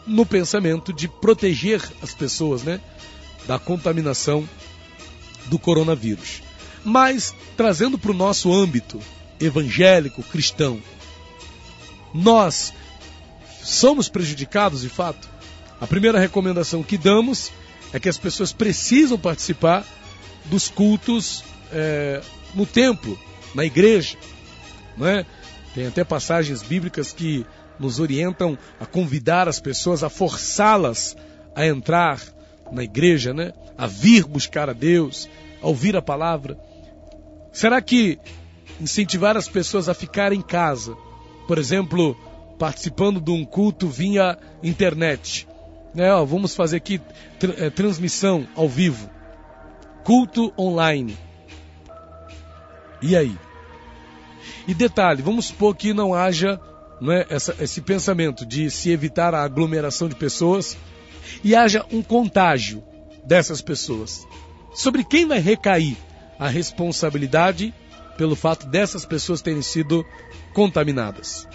No pensamento de proteger as pessoas né, da contaminação do coronavírus. Mas, trazendo para o nosso âmbito evangélico, cristão, nós somos prejudicados de fato? A primeira recomendação que damos é que as pessoas precisam participar dos cultos é, no templo, na igreja. É? Tem até passagens bíblicas que nos orientam a convidar as pessoas, a forçá-las a entrar na igreja, né? a vir buscar a Deus, a ouvir a palavra. Será que incentivar as pessoas a ficar em casa, por exemplo, participando de um culto via internet, né? Ó, vamos fazer aqui é, transmissão ao vivo, culto online. E aí? E detalhe, vamos supor que não haja né, essa, esse pensamento de se evitar a aglomeração de pessoas e haja um contágio dessas pessoas. Sobre quem vai recair a responsabilidade pelo fato dessas pessoas terem sido contaminadas.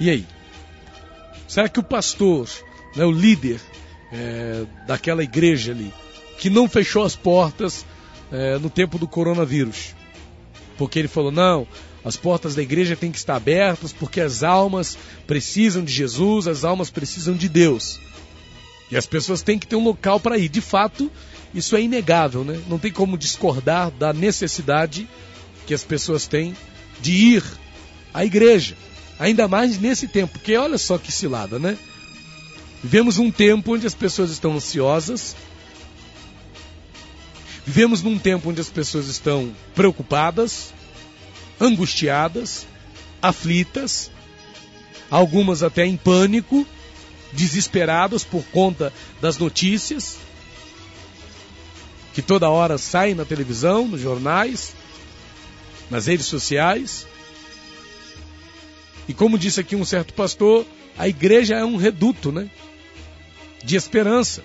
E aí? Será que o pastor, né, o líder é, daquela igreja ali, que não fechou as portas é, no tempo do coronavírus, porque ele falou: não, as portas da igreja têm que estar abertas porque as almas precisam de Jesus, as almas precisam de Deus. E as pessoas têm que ter um local para ir. De fato, isso é inegável, né? Não tem como discordar da necessidade que as pessoas têm de ir à igreja. Ainda mais nesse tempo, porque olha só que cilada, né? Vivemos um tempo onde as pessoas estão ansiosas. Vivemos num tempo onde as pessoas estão preocupadas, angustiadas, aflitas, algumas até em pânico, desesperadas por conta das notícias que toda hora saem na televisão, nos jornais, nas redes sociais. E como disse aqui um certo pastor, a igreja é um reduto, né? De esperança.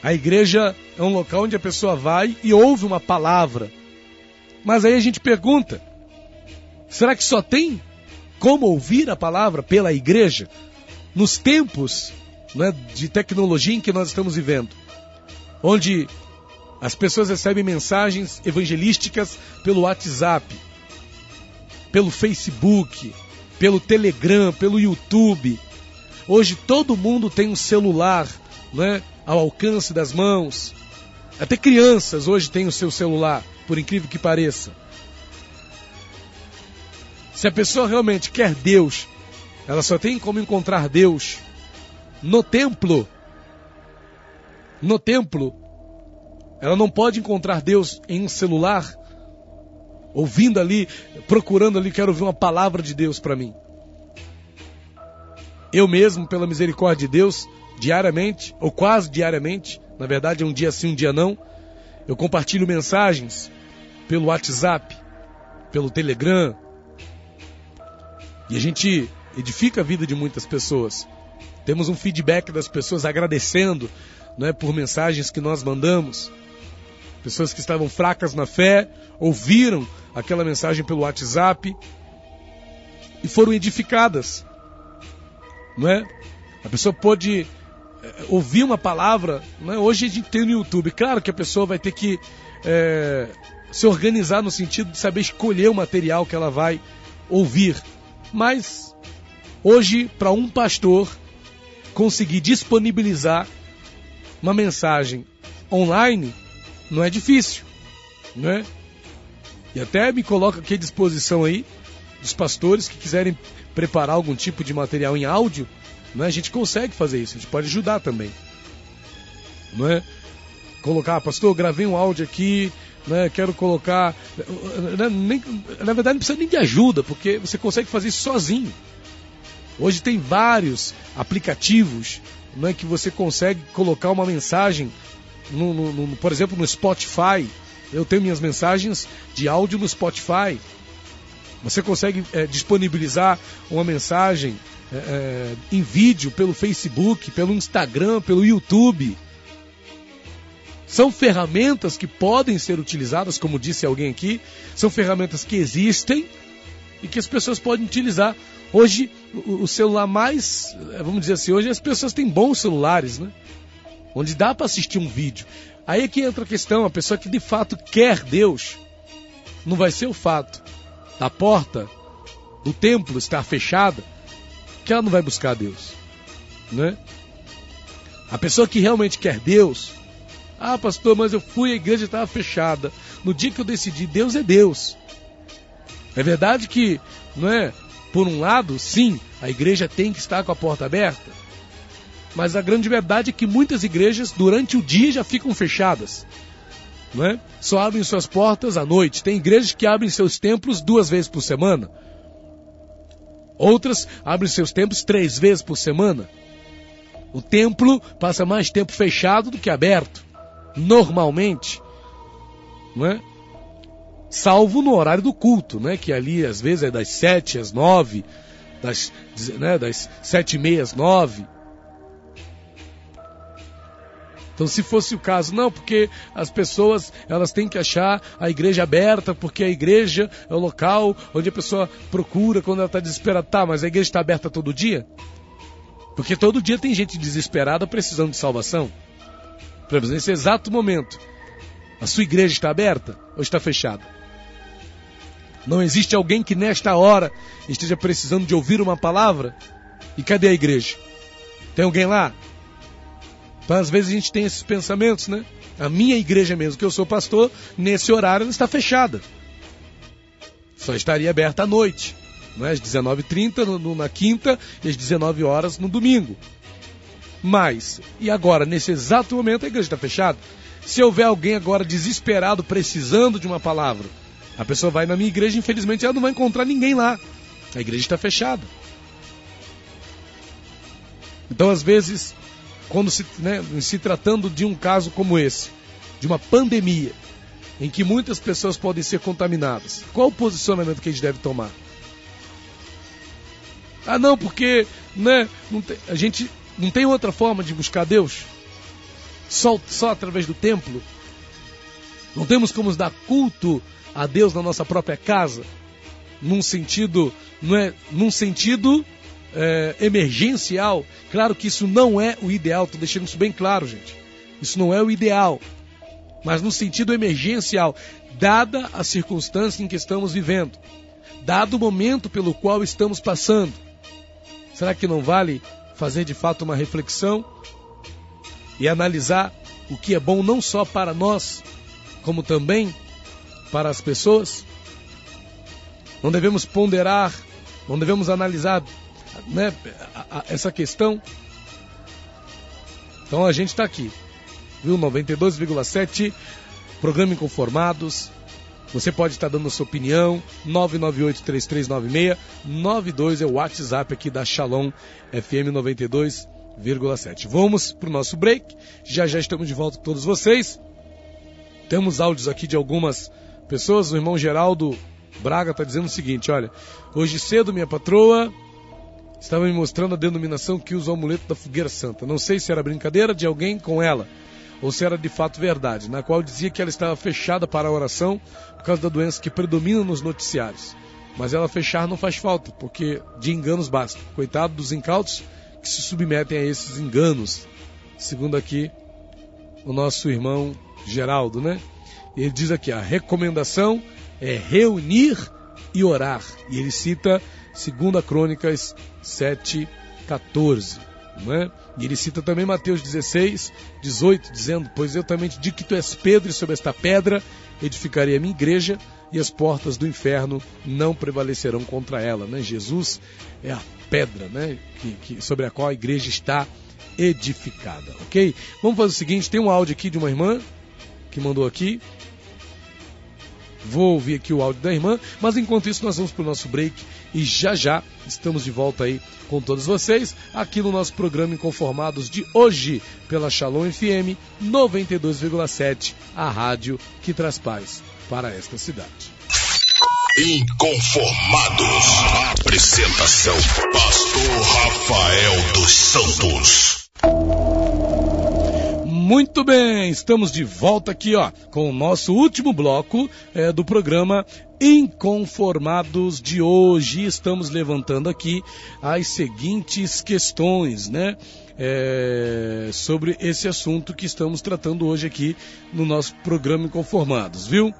A igreja é um local onde a pessoa vai e ouve uma palavra. Mas aí a gente pergunta: será que só tem como ouvir a palavra pela igreja nos tempos né, de tecnologia em que nós estamos vivendo? Onde as pessoas recebem mensagens evangelísticas pelo WhatsApp, pelo Facebook, pelo Telegram, pelo YouTube. Hoje todo mundo tem um celular né, ao alcance das mãos. Até crianças hoje têm o seu celular, por incrível que pareça. Se a pessoa realmente quer Deus, ela só tem como encontrar Deus no templo. No templo. Ela não pode encontrar Deus em um celular, ouvindo ali, procurando ali, quero ouvir uma palavra de Deus para mim. Eu mesmo, pela misericórdia de Deus, diariamente, ou quase diariamente, na verdade é um dia sim, um dia não, eu compartilho mensagens pelo WhatsApp, pelo Telegram, e a gente edifica a vida de muitas pessoas. Temos um feedback das pessoas agradecendo não é, por mensagens que nós mandamos. Pessoas que estavam fracas na fé ouviram aquela mensagem pelo WhatsApp e foram edificadas. Não é? A pessoa pode é, ouvir uma palavra. Não é? Hoje a gente tem no YouTube. Claro que a pessoa vai ter que é, se organizar no sentido de saber escolher o material que ela vai ouvir. Mas hoje, para um pastor conseguir disponibilizar uma mensagem online, não é difícil, né? E até me coloco aqui à disposição aí dos pastores que quiserem preparar algum tipo de material em áudio, né? A gente consegue fazer isso, a gente pode ajudar também, não é? Colocar, pastor, gravei um áudio aqui, né, quero colocar. Né, nem, na verdade, não precisa nem de ajuda, porque você consegue fazer isso sozinho. Hoje tem vários aplicativos né, que você consegue colocar uma mensagem, no, no, no, por exemplo, no Spotify. Eu tenho minhas mensagens de áudio no Spotify. Você consegue é, disponibilizar uma mensagem é, é, em vídeo pelo Facebook, pelo Instagram, pelo YouTube. São ferramentas que podem ser utilizadas, como disse alguém aqui, são ferramentas que existem e que as pessoas podem utilizar. Hoje, o celular mais, eh, vamos dizer assim, hoje as pessoas têm bons celulares, né? Onde dá para assistir um vídeo. Aí é que entra a questão, a pessoa que de fato quer Deus, não vai ser o fato da porta do templo estar fechada, que ela não vai buscar Deus, né? A pessoa que realmente quer Deus, ah, pastor, mas eu fui, a igreja estava fechada. No dia que eu decidi, Deus é Deus. É verdade que, não é? Por um lado, sim, a igreja tem que estar com a porta aberta. Mas a grande verdade é que muitas igrejas, durante o dia, já ficam fechadas. Não é? Só abrem suas portas à noite. Tem igrejas que abrem seus templos duas vezes por semana. Outras abrem seus templos três vezes por semana. O templo passa mais tempo fechado do que aberto normalmente, não é? Salvo no horário do culto, né? Que ali às vezes é das sete às nove, das, né, das sete e meia às nove. Então, se fosse o caso, não, porque as pessoas elas têm que achar a igreja aberta, porque a igreja é o local onde a pessoa procura quando ela está desesperada. Tá, mas a igreja está aberta todo dia? Porque todo dia tem gente desesperada precisando de salvação. Por exemplo, nesse exato momento, a sua igreja está aberta ou está fechada? Não existe alguém que nesta hora esteja precisando de ouvir uma palavra? E cadê a igreja? Tem alguém lá? Então, às vezes a gente tem esses pensamentos, né? A minha igreja mesmo, que eu sou pastor, nesse horário ela está fechada. Só estaria aberta à noite. Não é? Às 19h30 na quinta e às 19 horas no domingo. Mas, e agora, nesse exato momento, a igreja está fechada. Se houver alguém agora desesperado, precisando de uma palavra, a pessoa vai na minha igreja, infelizmente ela não vai encontrar ninguém lá. A igreja está fechada. Então, às vezes, quando se, né, se tratando de um caso como esse, de uma pandemia, em que muitas pessoas podem ser contaminadas, qual o posicionamento que a gente deve tomar? Ah, não, porque né, não tem, a gente não tem outra forma de buscar Deus? Só, só através do templo? Não temos como dar culto a Deus na nossa própria casa? Num sentido, não é, num sentido é, emergencial. Claro que isso não é o ideal, estou deixando isso bem claro, gente. Isso não é o ideal. Mas no sentido emergencial, dada a circunstância em que estamos vivendo, dado o momento pelo qual estamos passando, será que não vale fazer de fato uma reflexão e analisar o que é bom não só para nós, como também para as pessoas? Não devemos ponderar, não devemos analisar né, essa questão? Então a gente está aqui, viu? 92,7, programa Inconformados. Você pode estar dando a sua opinião, 998-3396, 92 é o WhatsApp aqui da Shalom FM 92,7. Vamos para o nosso break, já já estamos de volta com todos vocês. Temos áudios aqui de algumas pessoas, o irmão Geraldo Braga está dizendo o seguinte, olha, hoje cedo minha patroa estava me mostrando a denominação que usa o amuleto da fogueira santa. Não sei se era brincadeira de alguém com ela ou se era de fato verdade, na qual dizia que ela estava fechada para a oração por causa da doença que predomina nos noticiários. Mas ela fechar não faz falta, porque de enganos basta. Coitado dos incautos que se submetem a esses enganos, segundo aqui o nosso irmão Geraldo, né? Ele diz aqui: a recomendação é reunir e orar. E ele cita 2 Crônicas 7, 14. Não é? E ele cita também Mateus 16, 18, dizendo: Pois eu também te digo que tu és Pedro, e sobre esta pedra edificarei a minha igreja, e as portas do inferno não prevalecerão contra ela. Né? Jesus é a pedra né? que, que, sobre a qual a igreja está edificada. Ok? Vamos fazer o seguinte: tem um áudio aqui de uma irmã que mandou aqui. Vou ouvir aqui o áudio da irmã, mas enquanto isso nós vamos para o nosso break e já já estamos de volta aí com todos vocês aqui no nosso programa Inconformados de hoje pela Shalom FM 92,7, a rádio que traz paz para esta cidade. Inconformados. Apresentação: Pastor Rafael dos Santos. Muito bem, estamos de volta aqui, ó, com o nosso último bloco é, do programa Inconformados de hoje. Estamos levantando aqui as seguintes questões, né? É, sobre esse assunto que estamos tratando hoje aqui no nosso programa Inconformados, viu?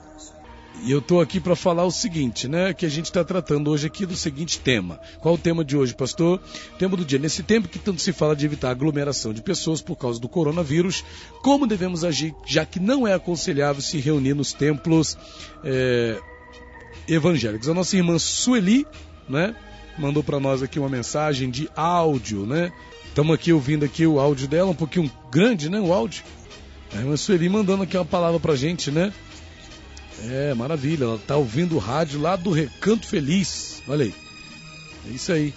E eu estou aqui para falar o seguinte, né? Que a gente está tratando hoje aqui do seguinte tema. Qual o tema de hoje, pastor? Tema do dia. Nesse tempo que tanto se fala de evitar aglomeração de pessoas por causa do coronavírus, como devemos agir, já que não é aconselhável se reunir nos templos é, evangélicos? A nossa irmã Sueli, né? Mandou para nós aqui uma mensagem de áudio, né? Estamos aqui ouvindo aqui o áudio dela, um pouquinho grande, né? O áudio. A irmã Sueli mandando aqui uma palavra para gente, né? É, maravilha. Ela tá ouvindo o rádio lá do Recanto Feliz. Olha aí. É isso aí.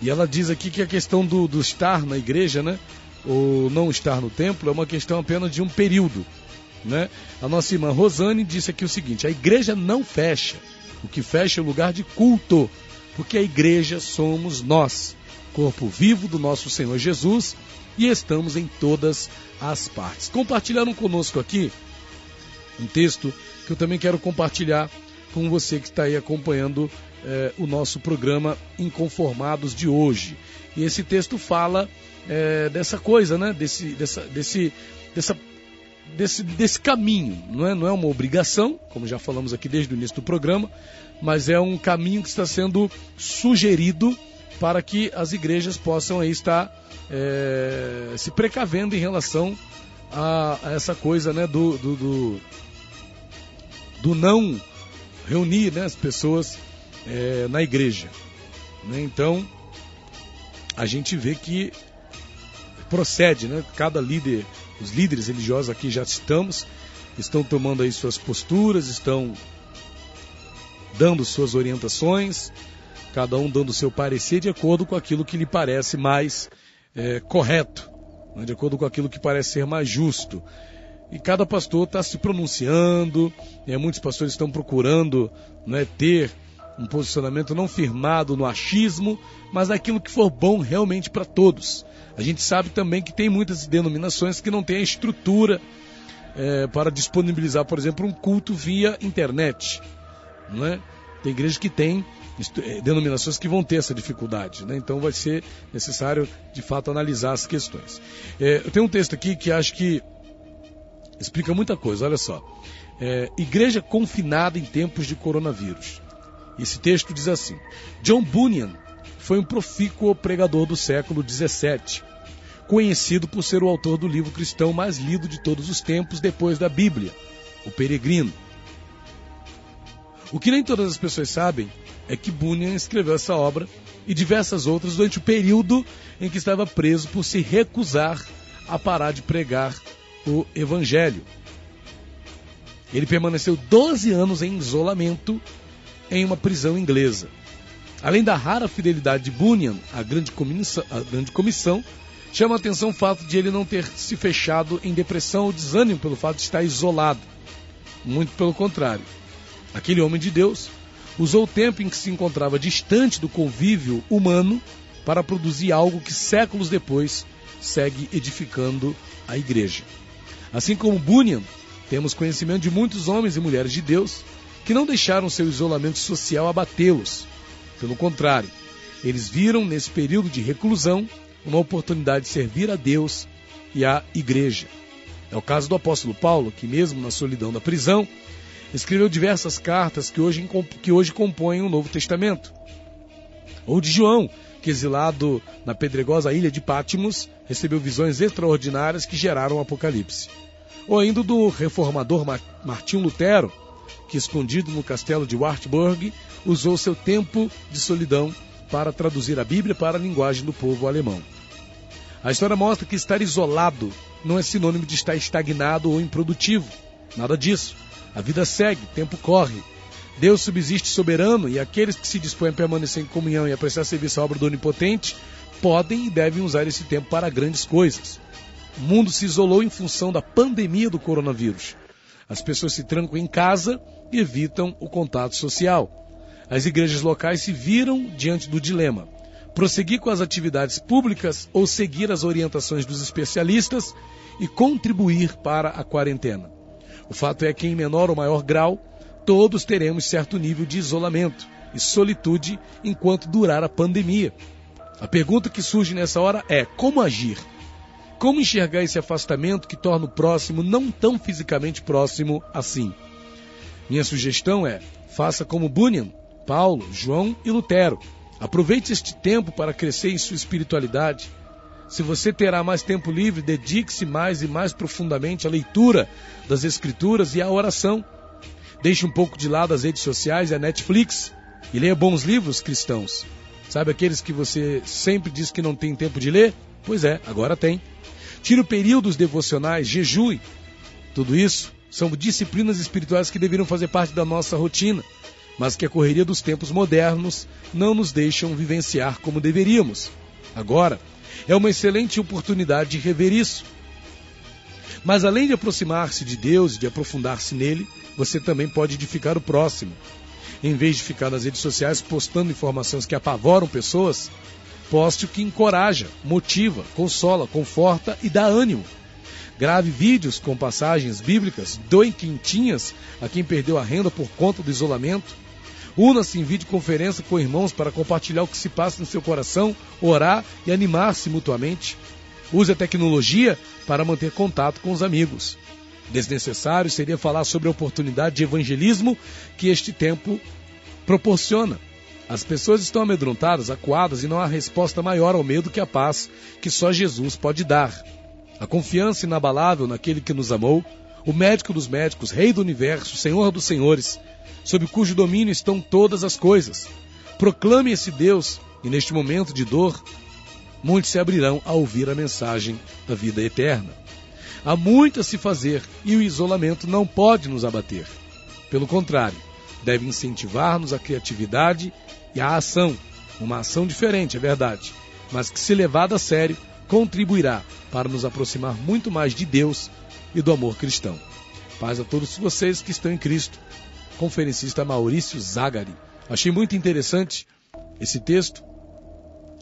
E ela diz aqui que a questão do, do estar na igreja, né? Ou não estar no templo é uma questão apenas de um período. Né? A nossa irmã Rosane disse aqui o seguinte: a igreja não fecha. O que fecha é o lugar de culto. Porque a igreja somos nós, corpo vivo do nosso Senhor Jesus, e estamos em todas as partes. Compartilharam conosco aqui um texto que eu também quero compartilhar com você que está aí acompanhando eh, o nosso programa Inconformados de hoje. E esse texto fala eh, dessa coisa, né? Desse, dessa, desse, dessa, desse, desse caminho. Não é, não é uma obrigação, como já falamos aqui desde o início do programa, mas é um caminho que está sendo sugerido para que as igrejas possam aí estar eh, se precavendo em relação a, a essa coisa né, do, do, do, do não reunir né, as pessoas é, na igreja. Né? Então, a gente vê que procede, né? Cada líder, os líderes religiosos aqui já estamos, estão tomando aí suas posturas, estão dando suas orientações, cada um dando seu parecer de acordo com aquilo que lhe parece mais é, correto, né? de acordo com aquilo que parece ser mais justo. E cada pastor está se pronunciando, né? muitos pastores estão procurando né, ter um posicionamento não firmado no achismo, mas naquilo que for bom realmente para todos. A gente sabe também que tem muitas denominações que não têm a estrutura é, para disponibilizar, por exemplo, um culto via internet. Não é? Tem igrejas que têm é, denominações que vão ter essa dificuldade, né? então vai ser necessário de fato analisar as questões. É, eu tenho um texto aqui que acho que explica muita coisa, olha só. É, igreja confinada em tempos de coronavírus. Esse texto diz assim: John Bunyan foi um profícuo pregador do século XVII, conhecido por ser o autor do livro cristão mais lido de todos os tempos depois da Bíblia, O Peregrino. O que nem todas as pessoas sabem é que Bunyan escreveu essa obra e diversas outras durante o período em que estava preso por se recusar a parar de pregar o Evangelho. Ele permaneceu 12 anos em isolamento em uma prisão inglesa. Além da rara fidelidade de Bunyan à grande, comissão, à grande comissão, chama a atenção o fato de ele não ter se fechado em depressão ou desânimo pelo fato de estar isolado. Muito pelo contrário. Aquele homem de Deus usou o tempo em que se encontrava distante do convívio humano para produzir algo que séculos depois segue edificando a igreja. Assim como Bunyan, temos conhecimento de muitos homens e mulheres de Deus que não deixaram seu isolamento social abatê-los. Pelo contrário, eles viram nesse período de reclusão uma oportunidade de servir a Deus e à igreja. É o caso do apóstolo Paulo, que, mesmo na solidão da prisão, escreveu diversas cartas que hoje, que hoje compõem o Novo Testamento. Ou de João, que, exilado na pedregosa ilha de Pátimos, recebeu visões extraordinárias que geraram o Apocalipse. Ou ainda do reformador Martinho Lutero, que, escondido no castelo de Wartburg, usou seu tempo de solidão para traduzir a Bíblia para a linguagem do povo alemão. A história mostra que estar isolado não é sinônimo de estar estagnado ou improdutivo. Nada disso. A vida segue, o tempo corre. Deus subsiste soberano e aqueles que se dispõem a permanecer em comunhão e a prestar serviço à obra do Onipotente podem e devem usar esse tempo para grandes coisas. O mundo se isolou em função da pandemia do coronavírus. As pessoas se trancam em casa e evitam o contato social. As igrejas locais se viram diante do dilema: prosseguir com as atividades públicas ou seguir as orientações dos especialistas e contribuir para a quarentena. O fato é que, em menor ou maior grau, todos teremos certo nível de isolamento e solitude enquanto durar a pandemia. A pergunta que surge nessa hora é: como agir? Como enxergar esse afastamento que torna o próximo não tão fisicamente próximo assim? Minha sugestão é: faça como Bunyan, Paulo, João e Lutero. Aproveite este tempo para crescer em sua espiritualidade. Se você terá mais tempo livre, dedique-se mais e mais profundamente à leitura das Escrituras e à oração. Deixe um pouco de lado as redes sociais e a Netflix e leia bons livros cristãos. Sabe aqueles que você sempre diz que não tem tempo de ler? Pois é, agora tem. Tire períodos devocionais, jejue. Tudo isso são disciplinas espirituais que deveriam fazer parte da nossa rotina, mas que a correria dos tempos modernos não nos deixam vivenciar como deveríamos. Agora, é uma excelente oportunidade de rever isso. Mas além de aproximar-se de Deus e de aprofundar-se nele, você também pode edificar o próximo. Em vez de ficar nas redes sociais postando informações que apavoram pessoas, Poste o que encoraja, motiva, consola, conforta e dá ânimo. Grave vídeos com passagens bíblicas, doe quentinhas a quem perdeu a renda por conta do isolamento. Una-se em videoconferência com irmãos para compartilhar o que se passa no seu coração, orar e animar-se mutuamente. Use a tecnologia para manter contato com os amigos. Desnecessário seria falar sobre a oportunidade de evangelismo que este tempo proporciona. As pessoas estão amedrontadas, acuadas e não há resposta maior ao medo que a paz que só Jesus pode dar. A confiança inabalável naquele que nos amou, o médico dos médicos, Rei do universo, Senhor dos senhores, sob cujo domínio estão todas as coisas. Proclame esse Deus e neste momento de dor, muitos se abrirão a ouvir a mensagem da vida eterna. Há muito a se fazer e o isolamento não pode nos abater. Pelo contrário, deve incentivar-nos a criatividade e a ação. Uma ação diferente, é verdade, mas que, se levada a sério, contribuirá para nos aproximar muito mais de Deus e do amor cristão. Paz a todos vocês que estão em Cristo. Conferencista Maurício Zagari. Achei muito interessante esse texto,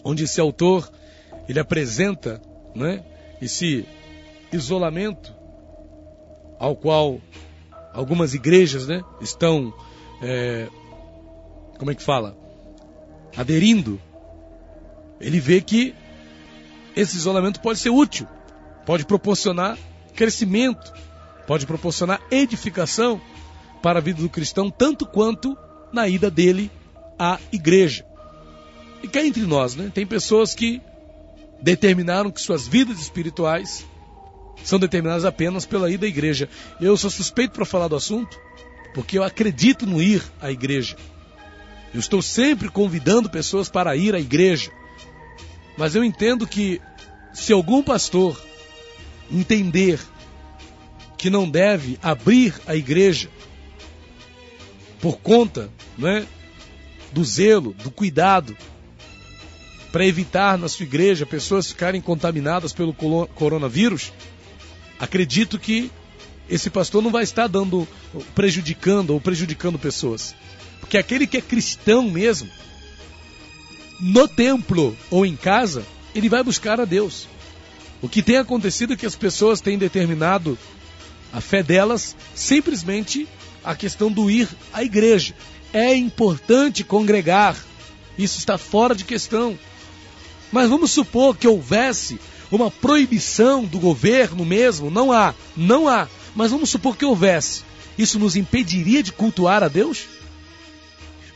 onde esse autor ele apresenta né, esse isolamento ao qual algumas igrejas né, estão, é, como é que fala, aderindo. Ele vê que esse isolamento pode ser útil, pode proporcionar crescimento, pode proporcionar edificação para a vida do cristão, tanto quanto na ida dele à igreja. E cá entre nós, né? Tem pessoas que determinaram que suas vidas espirituais são determinadas apenas pela ida à igreja. Eu sou suspeito para falar do assunto, porque eu acredito no ir à igreja. Eu estou sempre convidando pessoas para ir à igreja. Mas eu entendo que se algum pastor entender que não deve abrir a igreja por conta né, do zelo, do cuidado, para evitar na sua igreja pessoas ficarem contaminadas pelo coronavírus, acredito que esse pastor não vai estar dando, prejudicando ou prejudicando pessoas. Porque aquele que é cristão mesmo, no templo ou em casa, ele vai buscar a Deus. O que tem acontecido é que as pessoas têm determinado a fé delas simplesmente a questão do ir à igreja. É importante congregar, isso está fora de questão. Mas vamos supor que houvesse uma proibição do governo mesmo, não há, não há, mas vamos supor que houvesse. Isso nos impediria de cultuar a Deus?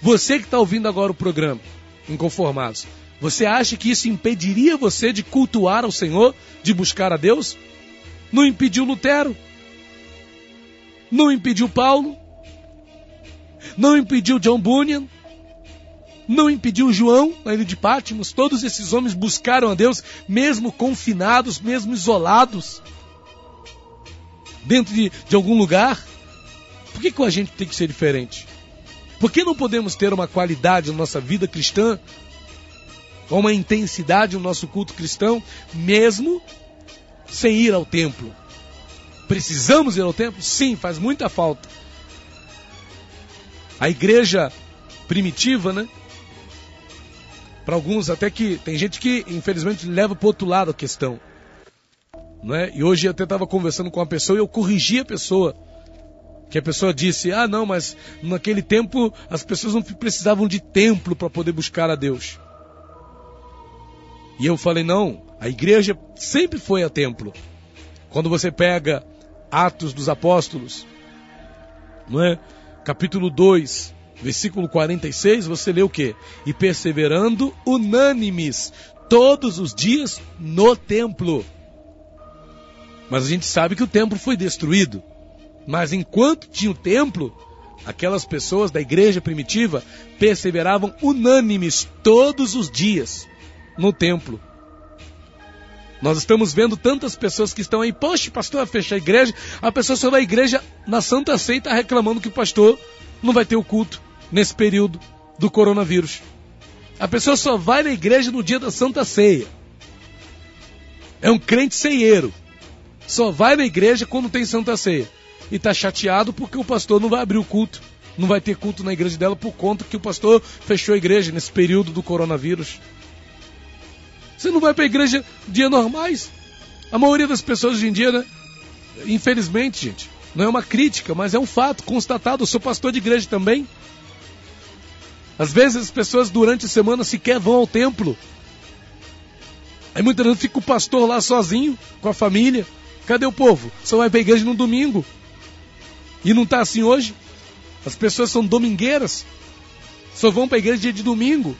Você que está ouvindo agora o programa, inconformados, você acha que isso impediria você de cultuar ao Senhor, de buscar a Deus? Não impediu Lutero, não impediu Paulo, não impediu John Bunyan, não impediu João na ilha de Pátimos. Todos esses homens buscaram a Deus, mesmo confinados, mesmo isolados, dentro de, de algum lugar. Por que, que a gente tem que ser diferente? Por que não podemos ter uma qualidade na nossa vida cristã, uma intensidade no nosso culto cristão, mesmo sem ir ao templo? Precisamos ir ao templo? Sim, faz muita falta. A igreja primitiva, né? Para alguns, até que tem gente que infelizmente leva para outro lado a questão. Não é? E hoje eu até estava conversando com uma pessoa e eu corrigi a pessoa. Que a pessoa disse: Ah, não, mas naquele tempo as pessoas não precisavam de templo para poder buscar a Deus. E eu falei: Não, a igreja sempre foi a templo. Quando você pega Atos dos Apóstolos, não é? Capítulo 2, versículo 46, você lê o quê? E perseverando unânimes todos os dias no templo. Mas a gente sabe que o templo foi destruído. Mas enquanto tinha o templo, aquelas pessoas da igreja primitiva perseveravam unânimes todos os dias no templo. Nós estamos vendo tantas pessoas que estão aí, poxa, pastor, vai fechar a igreja. A pessoa só vai à igreja na Santa Ceia está reclamando que o pastor não vai ter o culto nesse período do coronavírus. A pessoa só vai na igreja no dia da Santa Ceia. É um crente ceieiro. Só vai na igreja quando tem Santa Ceia. E está chateado porque o pastor não vai abrir o culto. Não vai ter culto na igreja dela por conta que o pastor fechou a igreja nesse período do coronavírus. Você não vai para a igreja dia normais. A maioria das pessoas hoje em dia, né? Infelizmente, gente, não é uma crítica, mas é um fato constatado. Eu sou pastor de igreja também. Às vezes as pessoas durante a semana sequer vão ao templo. Aí muitas vezes fica o pastor lá sozinho, com a família. Cadê o povo? Só vai para a igreja no domingo. E não está assim hoje? As pessoas são domingueiras. Só vão para a igreja dia de domingo.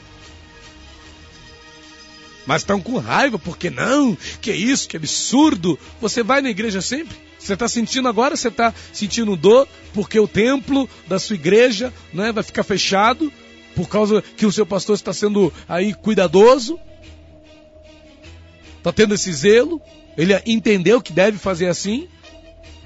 mas estão com raiva, porque não? Que isso, que absurdo. Você vai na igreja sempre? Você está sentindo agora, você está sentindo dor porque o templo da sua igreja né, vai ficar fechado por causa que o seu pastor está sendo aí cuidadoso, está tendo esse zelo, ele entendeu que deve fazer assim.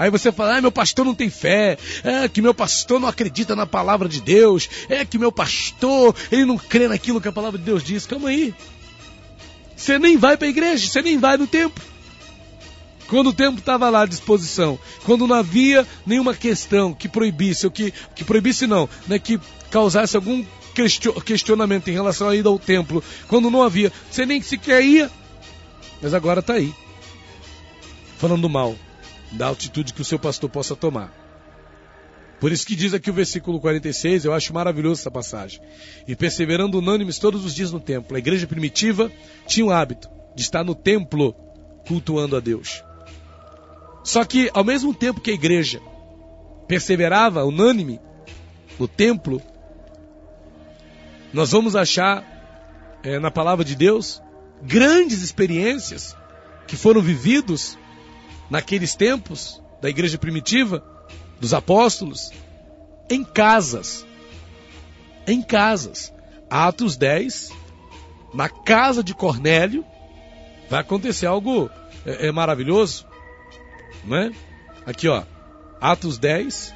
Aí você fala, ah, meu pastor não tem fé, é que meu pastor não acredita na palavra de Deus, é que meu pastor, ele não crê naquilo que a palavra de Deus diz. Calma aí. Você nem vai para a igreja, você nem vai no templo. Quando o templo estava lá à disposição, quando não havia nenhuma questão que proibisse, ou que, que proibisse não, né, que causasse algum questionamento em relação à ida ao templo, quando não havia, você nem sequer ia, mas agora está aí, falando mal da atitude que o seu pastor possa tomar. Por isso que diz aqui o versículo 46, eu acho maravilhoso essa passagem. E perseverando unânimes todos os dias no templo. A igreja primitiva tinha o hábito de estar no templo cultuando a Deus. Só que, ao mesmo tempo que a igreja perseverava unânime no templo, nós vamos achar é, na palavra de Deus grandes experiências que foram vividos naqueles tempos da igreja primitiva dos apóstolos em casas. Em casas. Atos 10, na casa de Cornélio, vai acontecer algo é, é maravilhoso, né? Aqui, ó, Atos 10.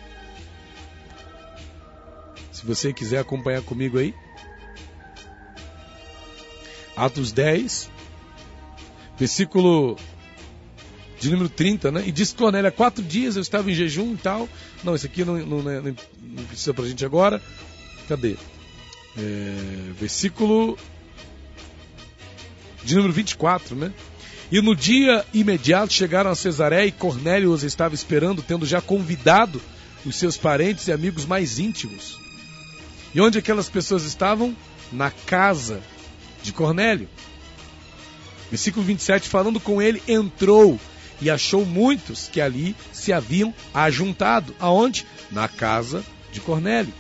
Se você quiser acompanhar comigo aí. Atos 10, versículo de número 30, né? E disse Cornélio, há quatro dias eu estava em jejum e tal. Não, esse aqui não, não, não, não precisa pra gente agora. Cadê? É, versículo de número 24, né? E no dia imediato chegaram a Cesaré e Cornélio os estava esperando, tendo já convidado os seus parentes e amigos mais íntimos. E onde aquelas pessoas estavam? Na casa de Cornélio. Versículo 27, falando com ele, entrou e achou muitos que ali se haviam ajuntado. Aonde? Na casa de Cornélio.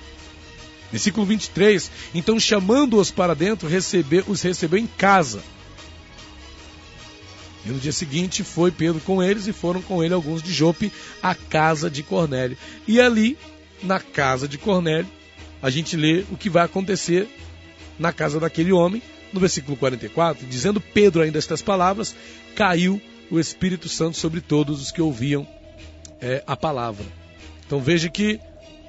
Versículo 23. Então, chamando-os para dentro, recebeu, os recebeu em casa. E no dia seguinte foi Pedro com eles e foram com ele alguns de Jope à casa de Cornélio. E ali, na casa de Cornélio, a gente lê o que vai acontecer na casa daquele homem, no versículo 44, dizendo Pedro ainda estas palavras, caiu o Espírito Santo sobre todos os que ouviam é, a palavra. Então veja que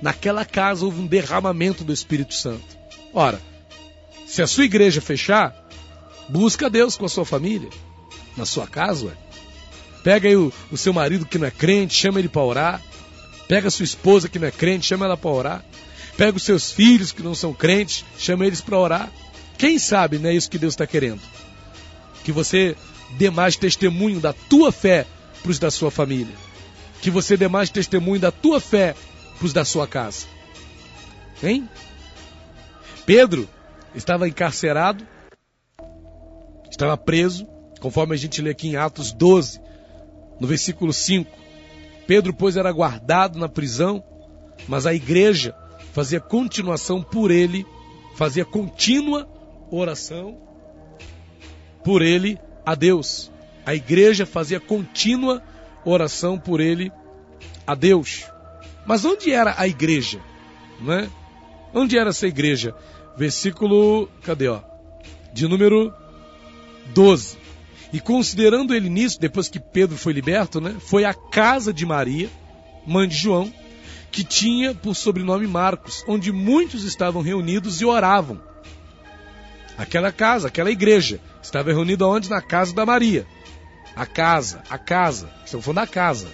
naquela casa houve um derramamento do Espírito Santo. Ora, se a sua igreja fechar, busca Deus com a sua família, na sua casa. Ué. Pega aí o, o seu marido que não é crente, chama ele para orar. Pega a sua esposa que não é crente, chama ela para orar. Pega os seus filhos que não são crentes, chama eles para orar. Quem sabe não é isso que Deus está querendo? Que você dê mais testemunho da tua fé para os da sua família. Que você dê mais testemunho da tua fé para os da sua casa. Hein? Pedro estava encarcerado, estava preso, conforme a gente lê aqui em Atos 12, no versículo 5. Pedro, pois, era guardado na prisão, mas a igreja fazia continuação por ele, fazia contínua oração por ele a Deus. A igreja fazia contínua oração por ele a Deus. Mas onde era a igreja? Né? Onde era essa igreja? Versículo, cadê, ó? De número 12. E considerando ele nisso, depois que Pedro foi liberto, né? Foi à casa de Maria, mãe de João, que tinha por sobrenome Marcos, onde muitos estavam reunidos e oravam. Aquela casa, aquela igreja, estava reunida onde? Na casa da Maria. A casa, a casa. Estamos falando da casa.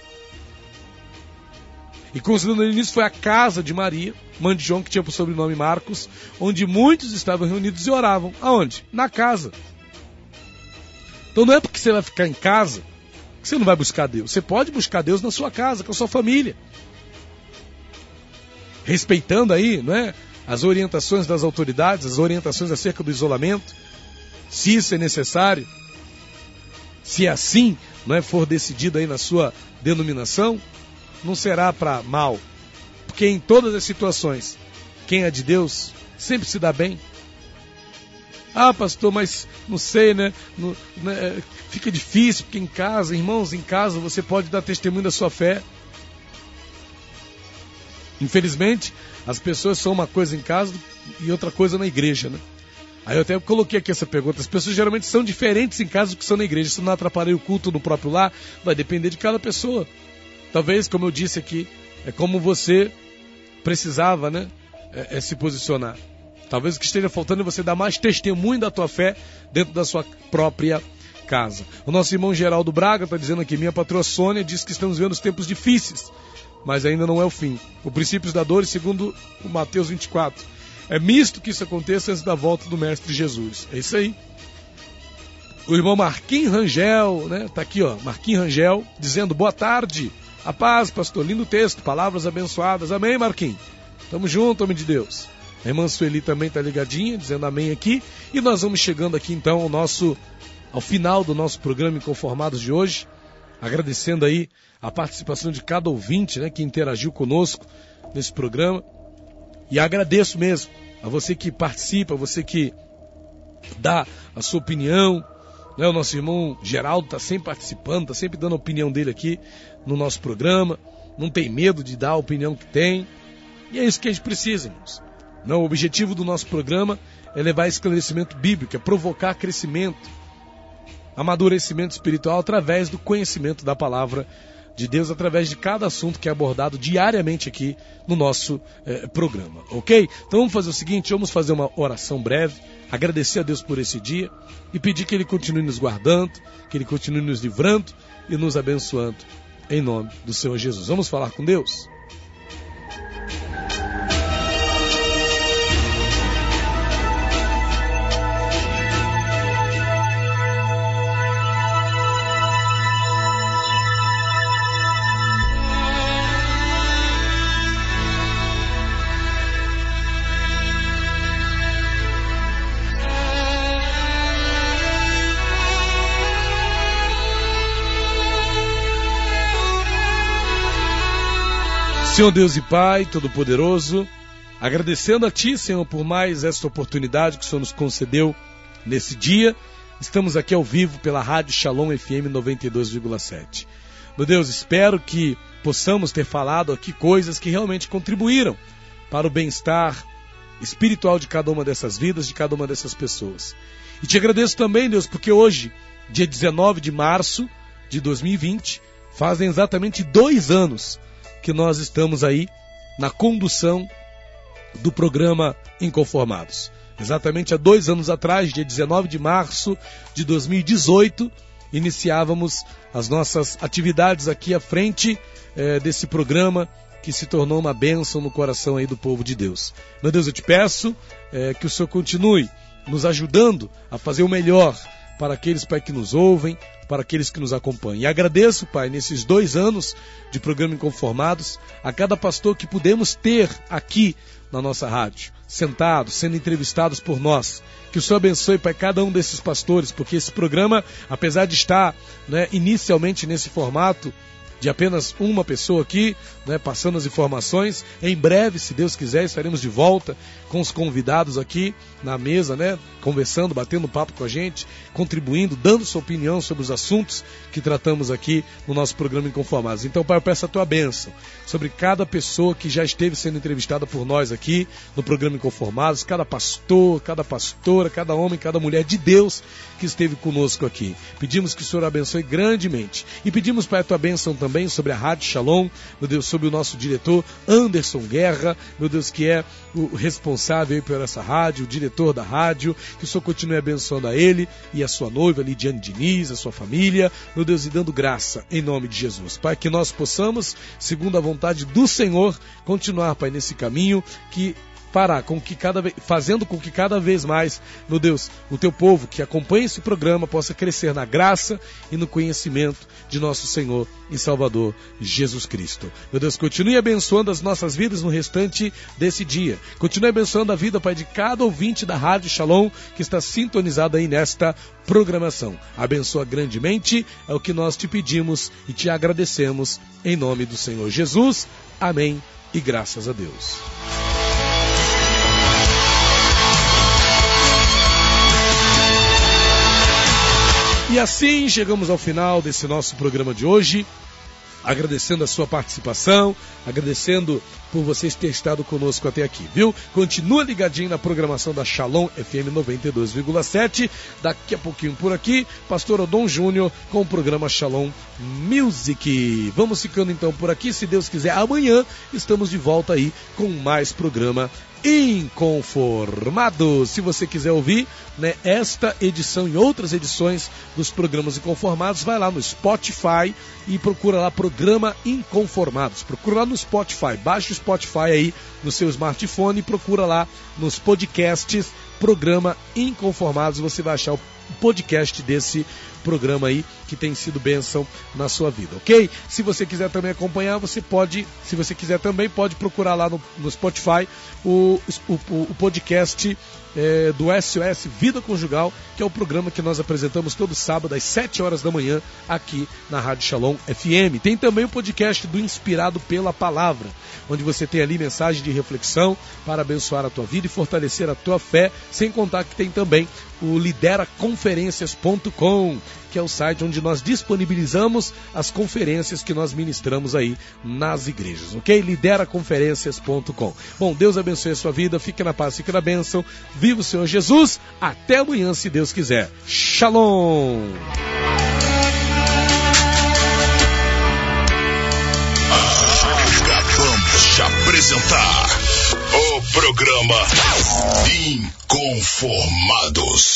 E considerando nisso, foi a casa de Maria, mãe de João, que tinha por sobrenome Marcos, onde muitos estavam reunidos e oravam. Aonde? Na casa. Então não é porque você vai ficar em casa que você não vai buscar Deus. Você pode buscar Deus na sua casa, com a sua família. Respeitando aí, não é? as orientações das autoridades, as orientações acerca do isolamento, se isso é necessário, se assim não é, for decidido aí na sua denominação, não será para mal, porque em todas as situações, quem é de Deus sempre se dá bem. Ah, pastor, mas não sei, né? Né? Fica difícil, porque em casa, irmãos, em casa você pode dar testemunho da sua fé. Infelizmente, as pessoas são uma coisa em casa e outra coisa na igreja, né? Aí eu até coloquei aqui essa pergunta. As pessoas geralmente são diferentes em casa do que são na igreja. Se não atrapalhar o culto no próprio lar, vai depender de cada pessoa. Talvez, como eu disse aqui, é como você precisava, né? É, é se posicionar. Talvez o que esteja faltando é você dar mais testemunho da tua fé dentro da sua própria casa. O nosso irmão Geraldo Braga está dizendo aqui: minha patroa Sônia diz que estamos vendo os tempos difíceis, mas ainda não é o fim. O princípio da dor, segundo o Mateus 24. É misto que isso aconteça antes da volta do Mestre Jesus. É isso aí. O irmão Marquinhos Rangel, né? Tá aqui, ó. Marquinhos Rangel, dizendo boa tarde. A paz, pastor. Lindo texto. Palavras abençoadas. Amém, Marquinhos. Tamo junto, homem de Deus. A irmã Sueli também está ligadinha, dizendo amém aqui. E nós vamos chegando aqui então ao nosso ao final do nosso programa Inconformados de hoje, agradecendo aí a participação de cada ouvinte, né, que interagiu conosco nesse programa. E agradeço mesmo a você que participa, a você que dá a sua opinião. Né? O nosso irmão Geraldo está sempre participando, está sempre dando a opinião dele aqui no nosso programa. Não tem medo de dar a opinião que tem. E é isso que a gente precisa, irmãos. Não, o objetivo do nosso programa é levar esclarecimento bíblico, é provocar crescimento, amadurecimento espiritual através do conhecimento da palavra de Deus, através de cada assunto que é abordado diariamente aqui no nosso eh, programa, ok? Então vamos fazer o seguinte: vamos fazer uma oração breve, agradecer a Deus por esse dia e pedir que Ele continue nos guardando, que Ele continue nos livrando e nos abençoando, em nome do Senhor Jesus. Vamos falar com Deus? Senhor Deus e Pai Todo-Poderoso, agradecendo a Ti, Senhor, por mais esta oportunidade que o Senhor nos concedeu nesse dia. Estamos aqui ao vivo pela Rádio Shalom FM 92,7. Meu Deus, espero que possamos ter falado aqui coisas que realmente contribuíram para o bem-estar espiritual de cada uma dessas vidas, de cada uma dessas pessoas. E te agradeço também, Deus, porque hoje, dia 19 de março de 2020, fazem exatamente dois anos que nós estamos aí na condução do programa Inconformados. Exatamente há dois anos atrás, dia 19 de março de 2018, iniciávamos as nossas atividades aqui à frente eh, desse programa que se tornou uma bênção no coração aí do povo de Deus. Meu Deus, eu te peço eh, que o Senhor continue nos ajudando a fazer o melhor para aqueles, Pai, que nos ouvem, para aqueles que nos acompanham. E agradeço, Pai, nesses dois anos de programa Inconformados, a cada pastor que pudemos ter aqui na nossa rádio, sentados, sendo entrevistados por nós. Que o Senhor abençoe, Pai, cada um desses pastores, porque esse programa, apesar de estar né, inicialmente nesse formato, de apenas uma pessoa aqui, né, passando as informações. Em breve, se Deus quiser, estaremos de volta com os convidados aqui na mesa, né, conversando, batendo papo com a gente, contribuindo, dando sua opinião sobre os assuntos que tratamos aqui no nosso programa Inconformados. Então, Pai, eu peço a tua bênção sobre cada pessoa que já esteve sendo entrevistada por nós aqui no programa Inconformados, cada pastor, cada pastora, cada homem, cada mulher de Deus que esteve conosco aqui. Pedimos que o Senhor abençoe grandemente. E pedimos, Pai, a tua bênção também sobre a Rádio Shalom, meu Deus, sobre o nosso diretor Anderson Guerra, meu Deus, que é o responsável por essa rádio, o diretor da rádio, que o Senhor continue abençoando a ele e a sua noiva, Lidiane Diniz, a sua família, meu Deus, e dando graça em nome de Jesus. Pai, que nós possamos, segundo a vontade do Senhor, continuar, Pai, nesse caminho que fará com que cada vez, fazendo com que cada vez mais, meu Deus, o teu povo que acompanha esse programa possa crescer na graça e no conhecimento de nosso Senhor e Salvador Jesus Cristo. Meu Deus, continue abençoando as nossas vidas no restante desse dia. Continue abençoando a vida, Pai, de cada ouvinte da Rádio Shalom que está sintonizado aí nesta programação. Abençoa grandemente, é o que nós te pedimos e te agradecemos em nome do Senhor Jesus. Amém e graças a Deus. E assim chegamos ao final desse nosso programa de hoje agradecendo a sua participação, agradecendo por vocês ter estado conosco até aqui, viu? Continua ligadinho na programação da Shalom FM 92,7. Daqui a pouquinho por aqui, Pastor Odon Júnior com o programa Shalom Music. Vamos ficando então por aqui, se Deus quiser, amanhã estamos de volta aí com mais programa Inconformados. Se você quiser ouvir né, esta edição e outras edições dos programas Inconformados, vai lá no Spotify e procura lá Programa Inconformados. Procura lá no Spotify, baixa o Spotify aí no seu smartphone e procura lá nos podcasts Programa Inconformados. Você vai achar o podcast desse programa aí que tem sido bênção na sua vida, ok? Se você quiser também acompanhar, você pode, se você quiser também, pode procurar lá no, no Spotify o, o, o podcast é, do SOS Vida Conjugal, que é o programa que nós apresentamos todo sábado às 7 horas da manhã aqui na Rádio Shalom FM. Tem também o podcast do Inspirado pela Palavra, onde você tem ali mensagem de reflexão para abençoar a tua vida e fortalecer a tua fé, sem contar que tem também o lideraconferências.com, que é o site onde nós disponibilizamos as conferências que nós ministramos aí nas igrejas, ok? lideraconferências.com. Bom, Deus abençoe a sua vida, fique na paz, fique na bênção. Viva o Senhor Jesus. Até amanhã, se Deus quiser. Shalom. Acabamos de apresentar programa Inconformados.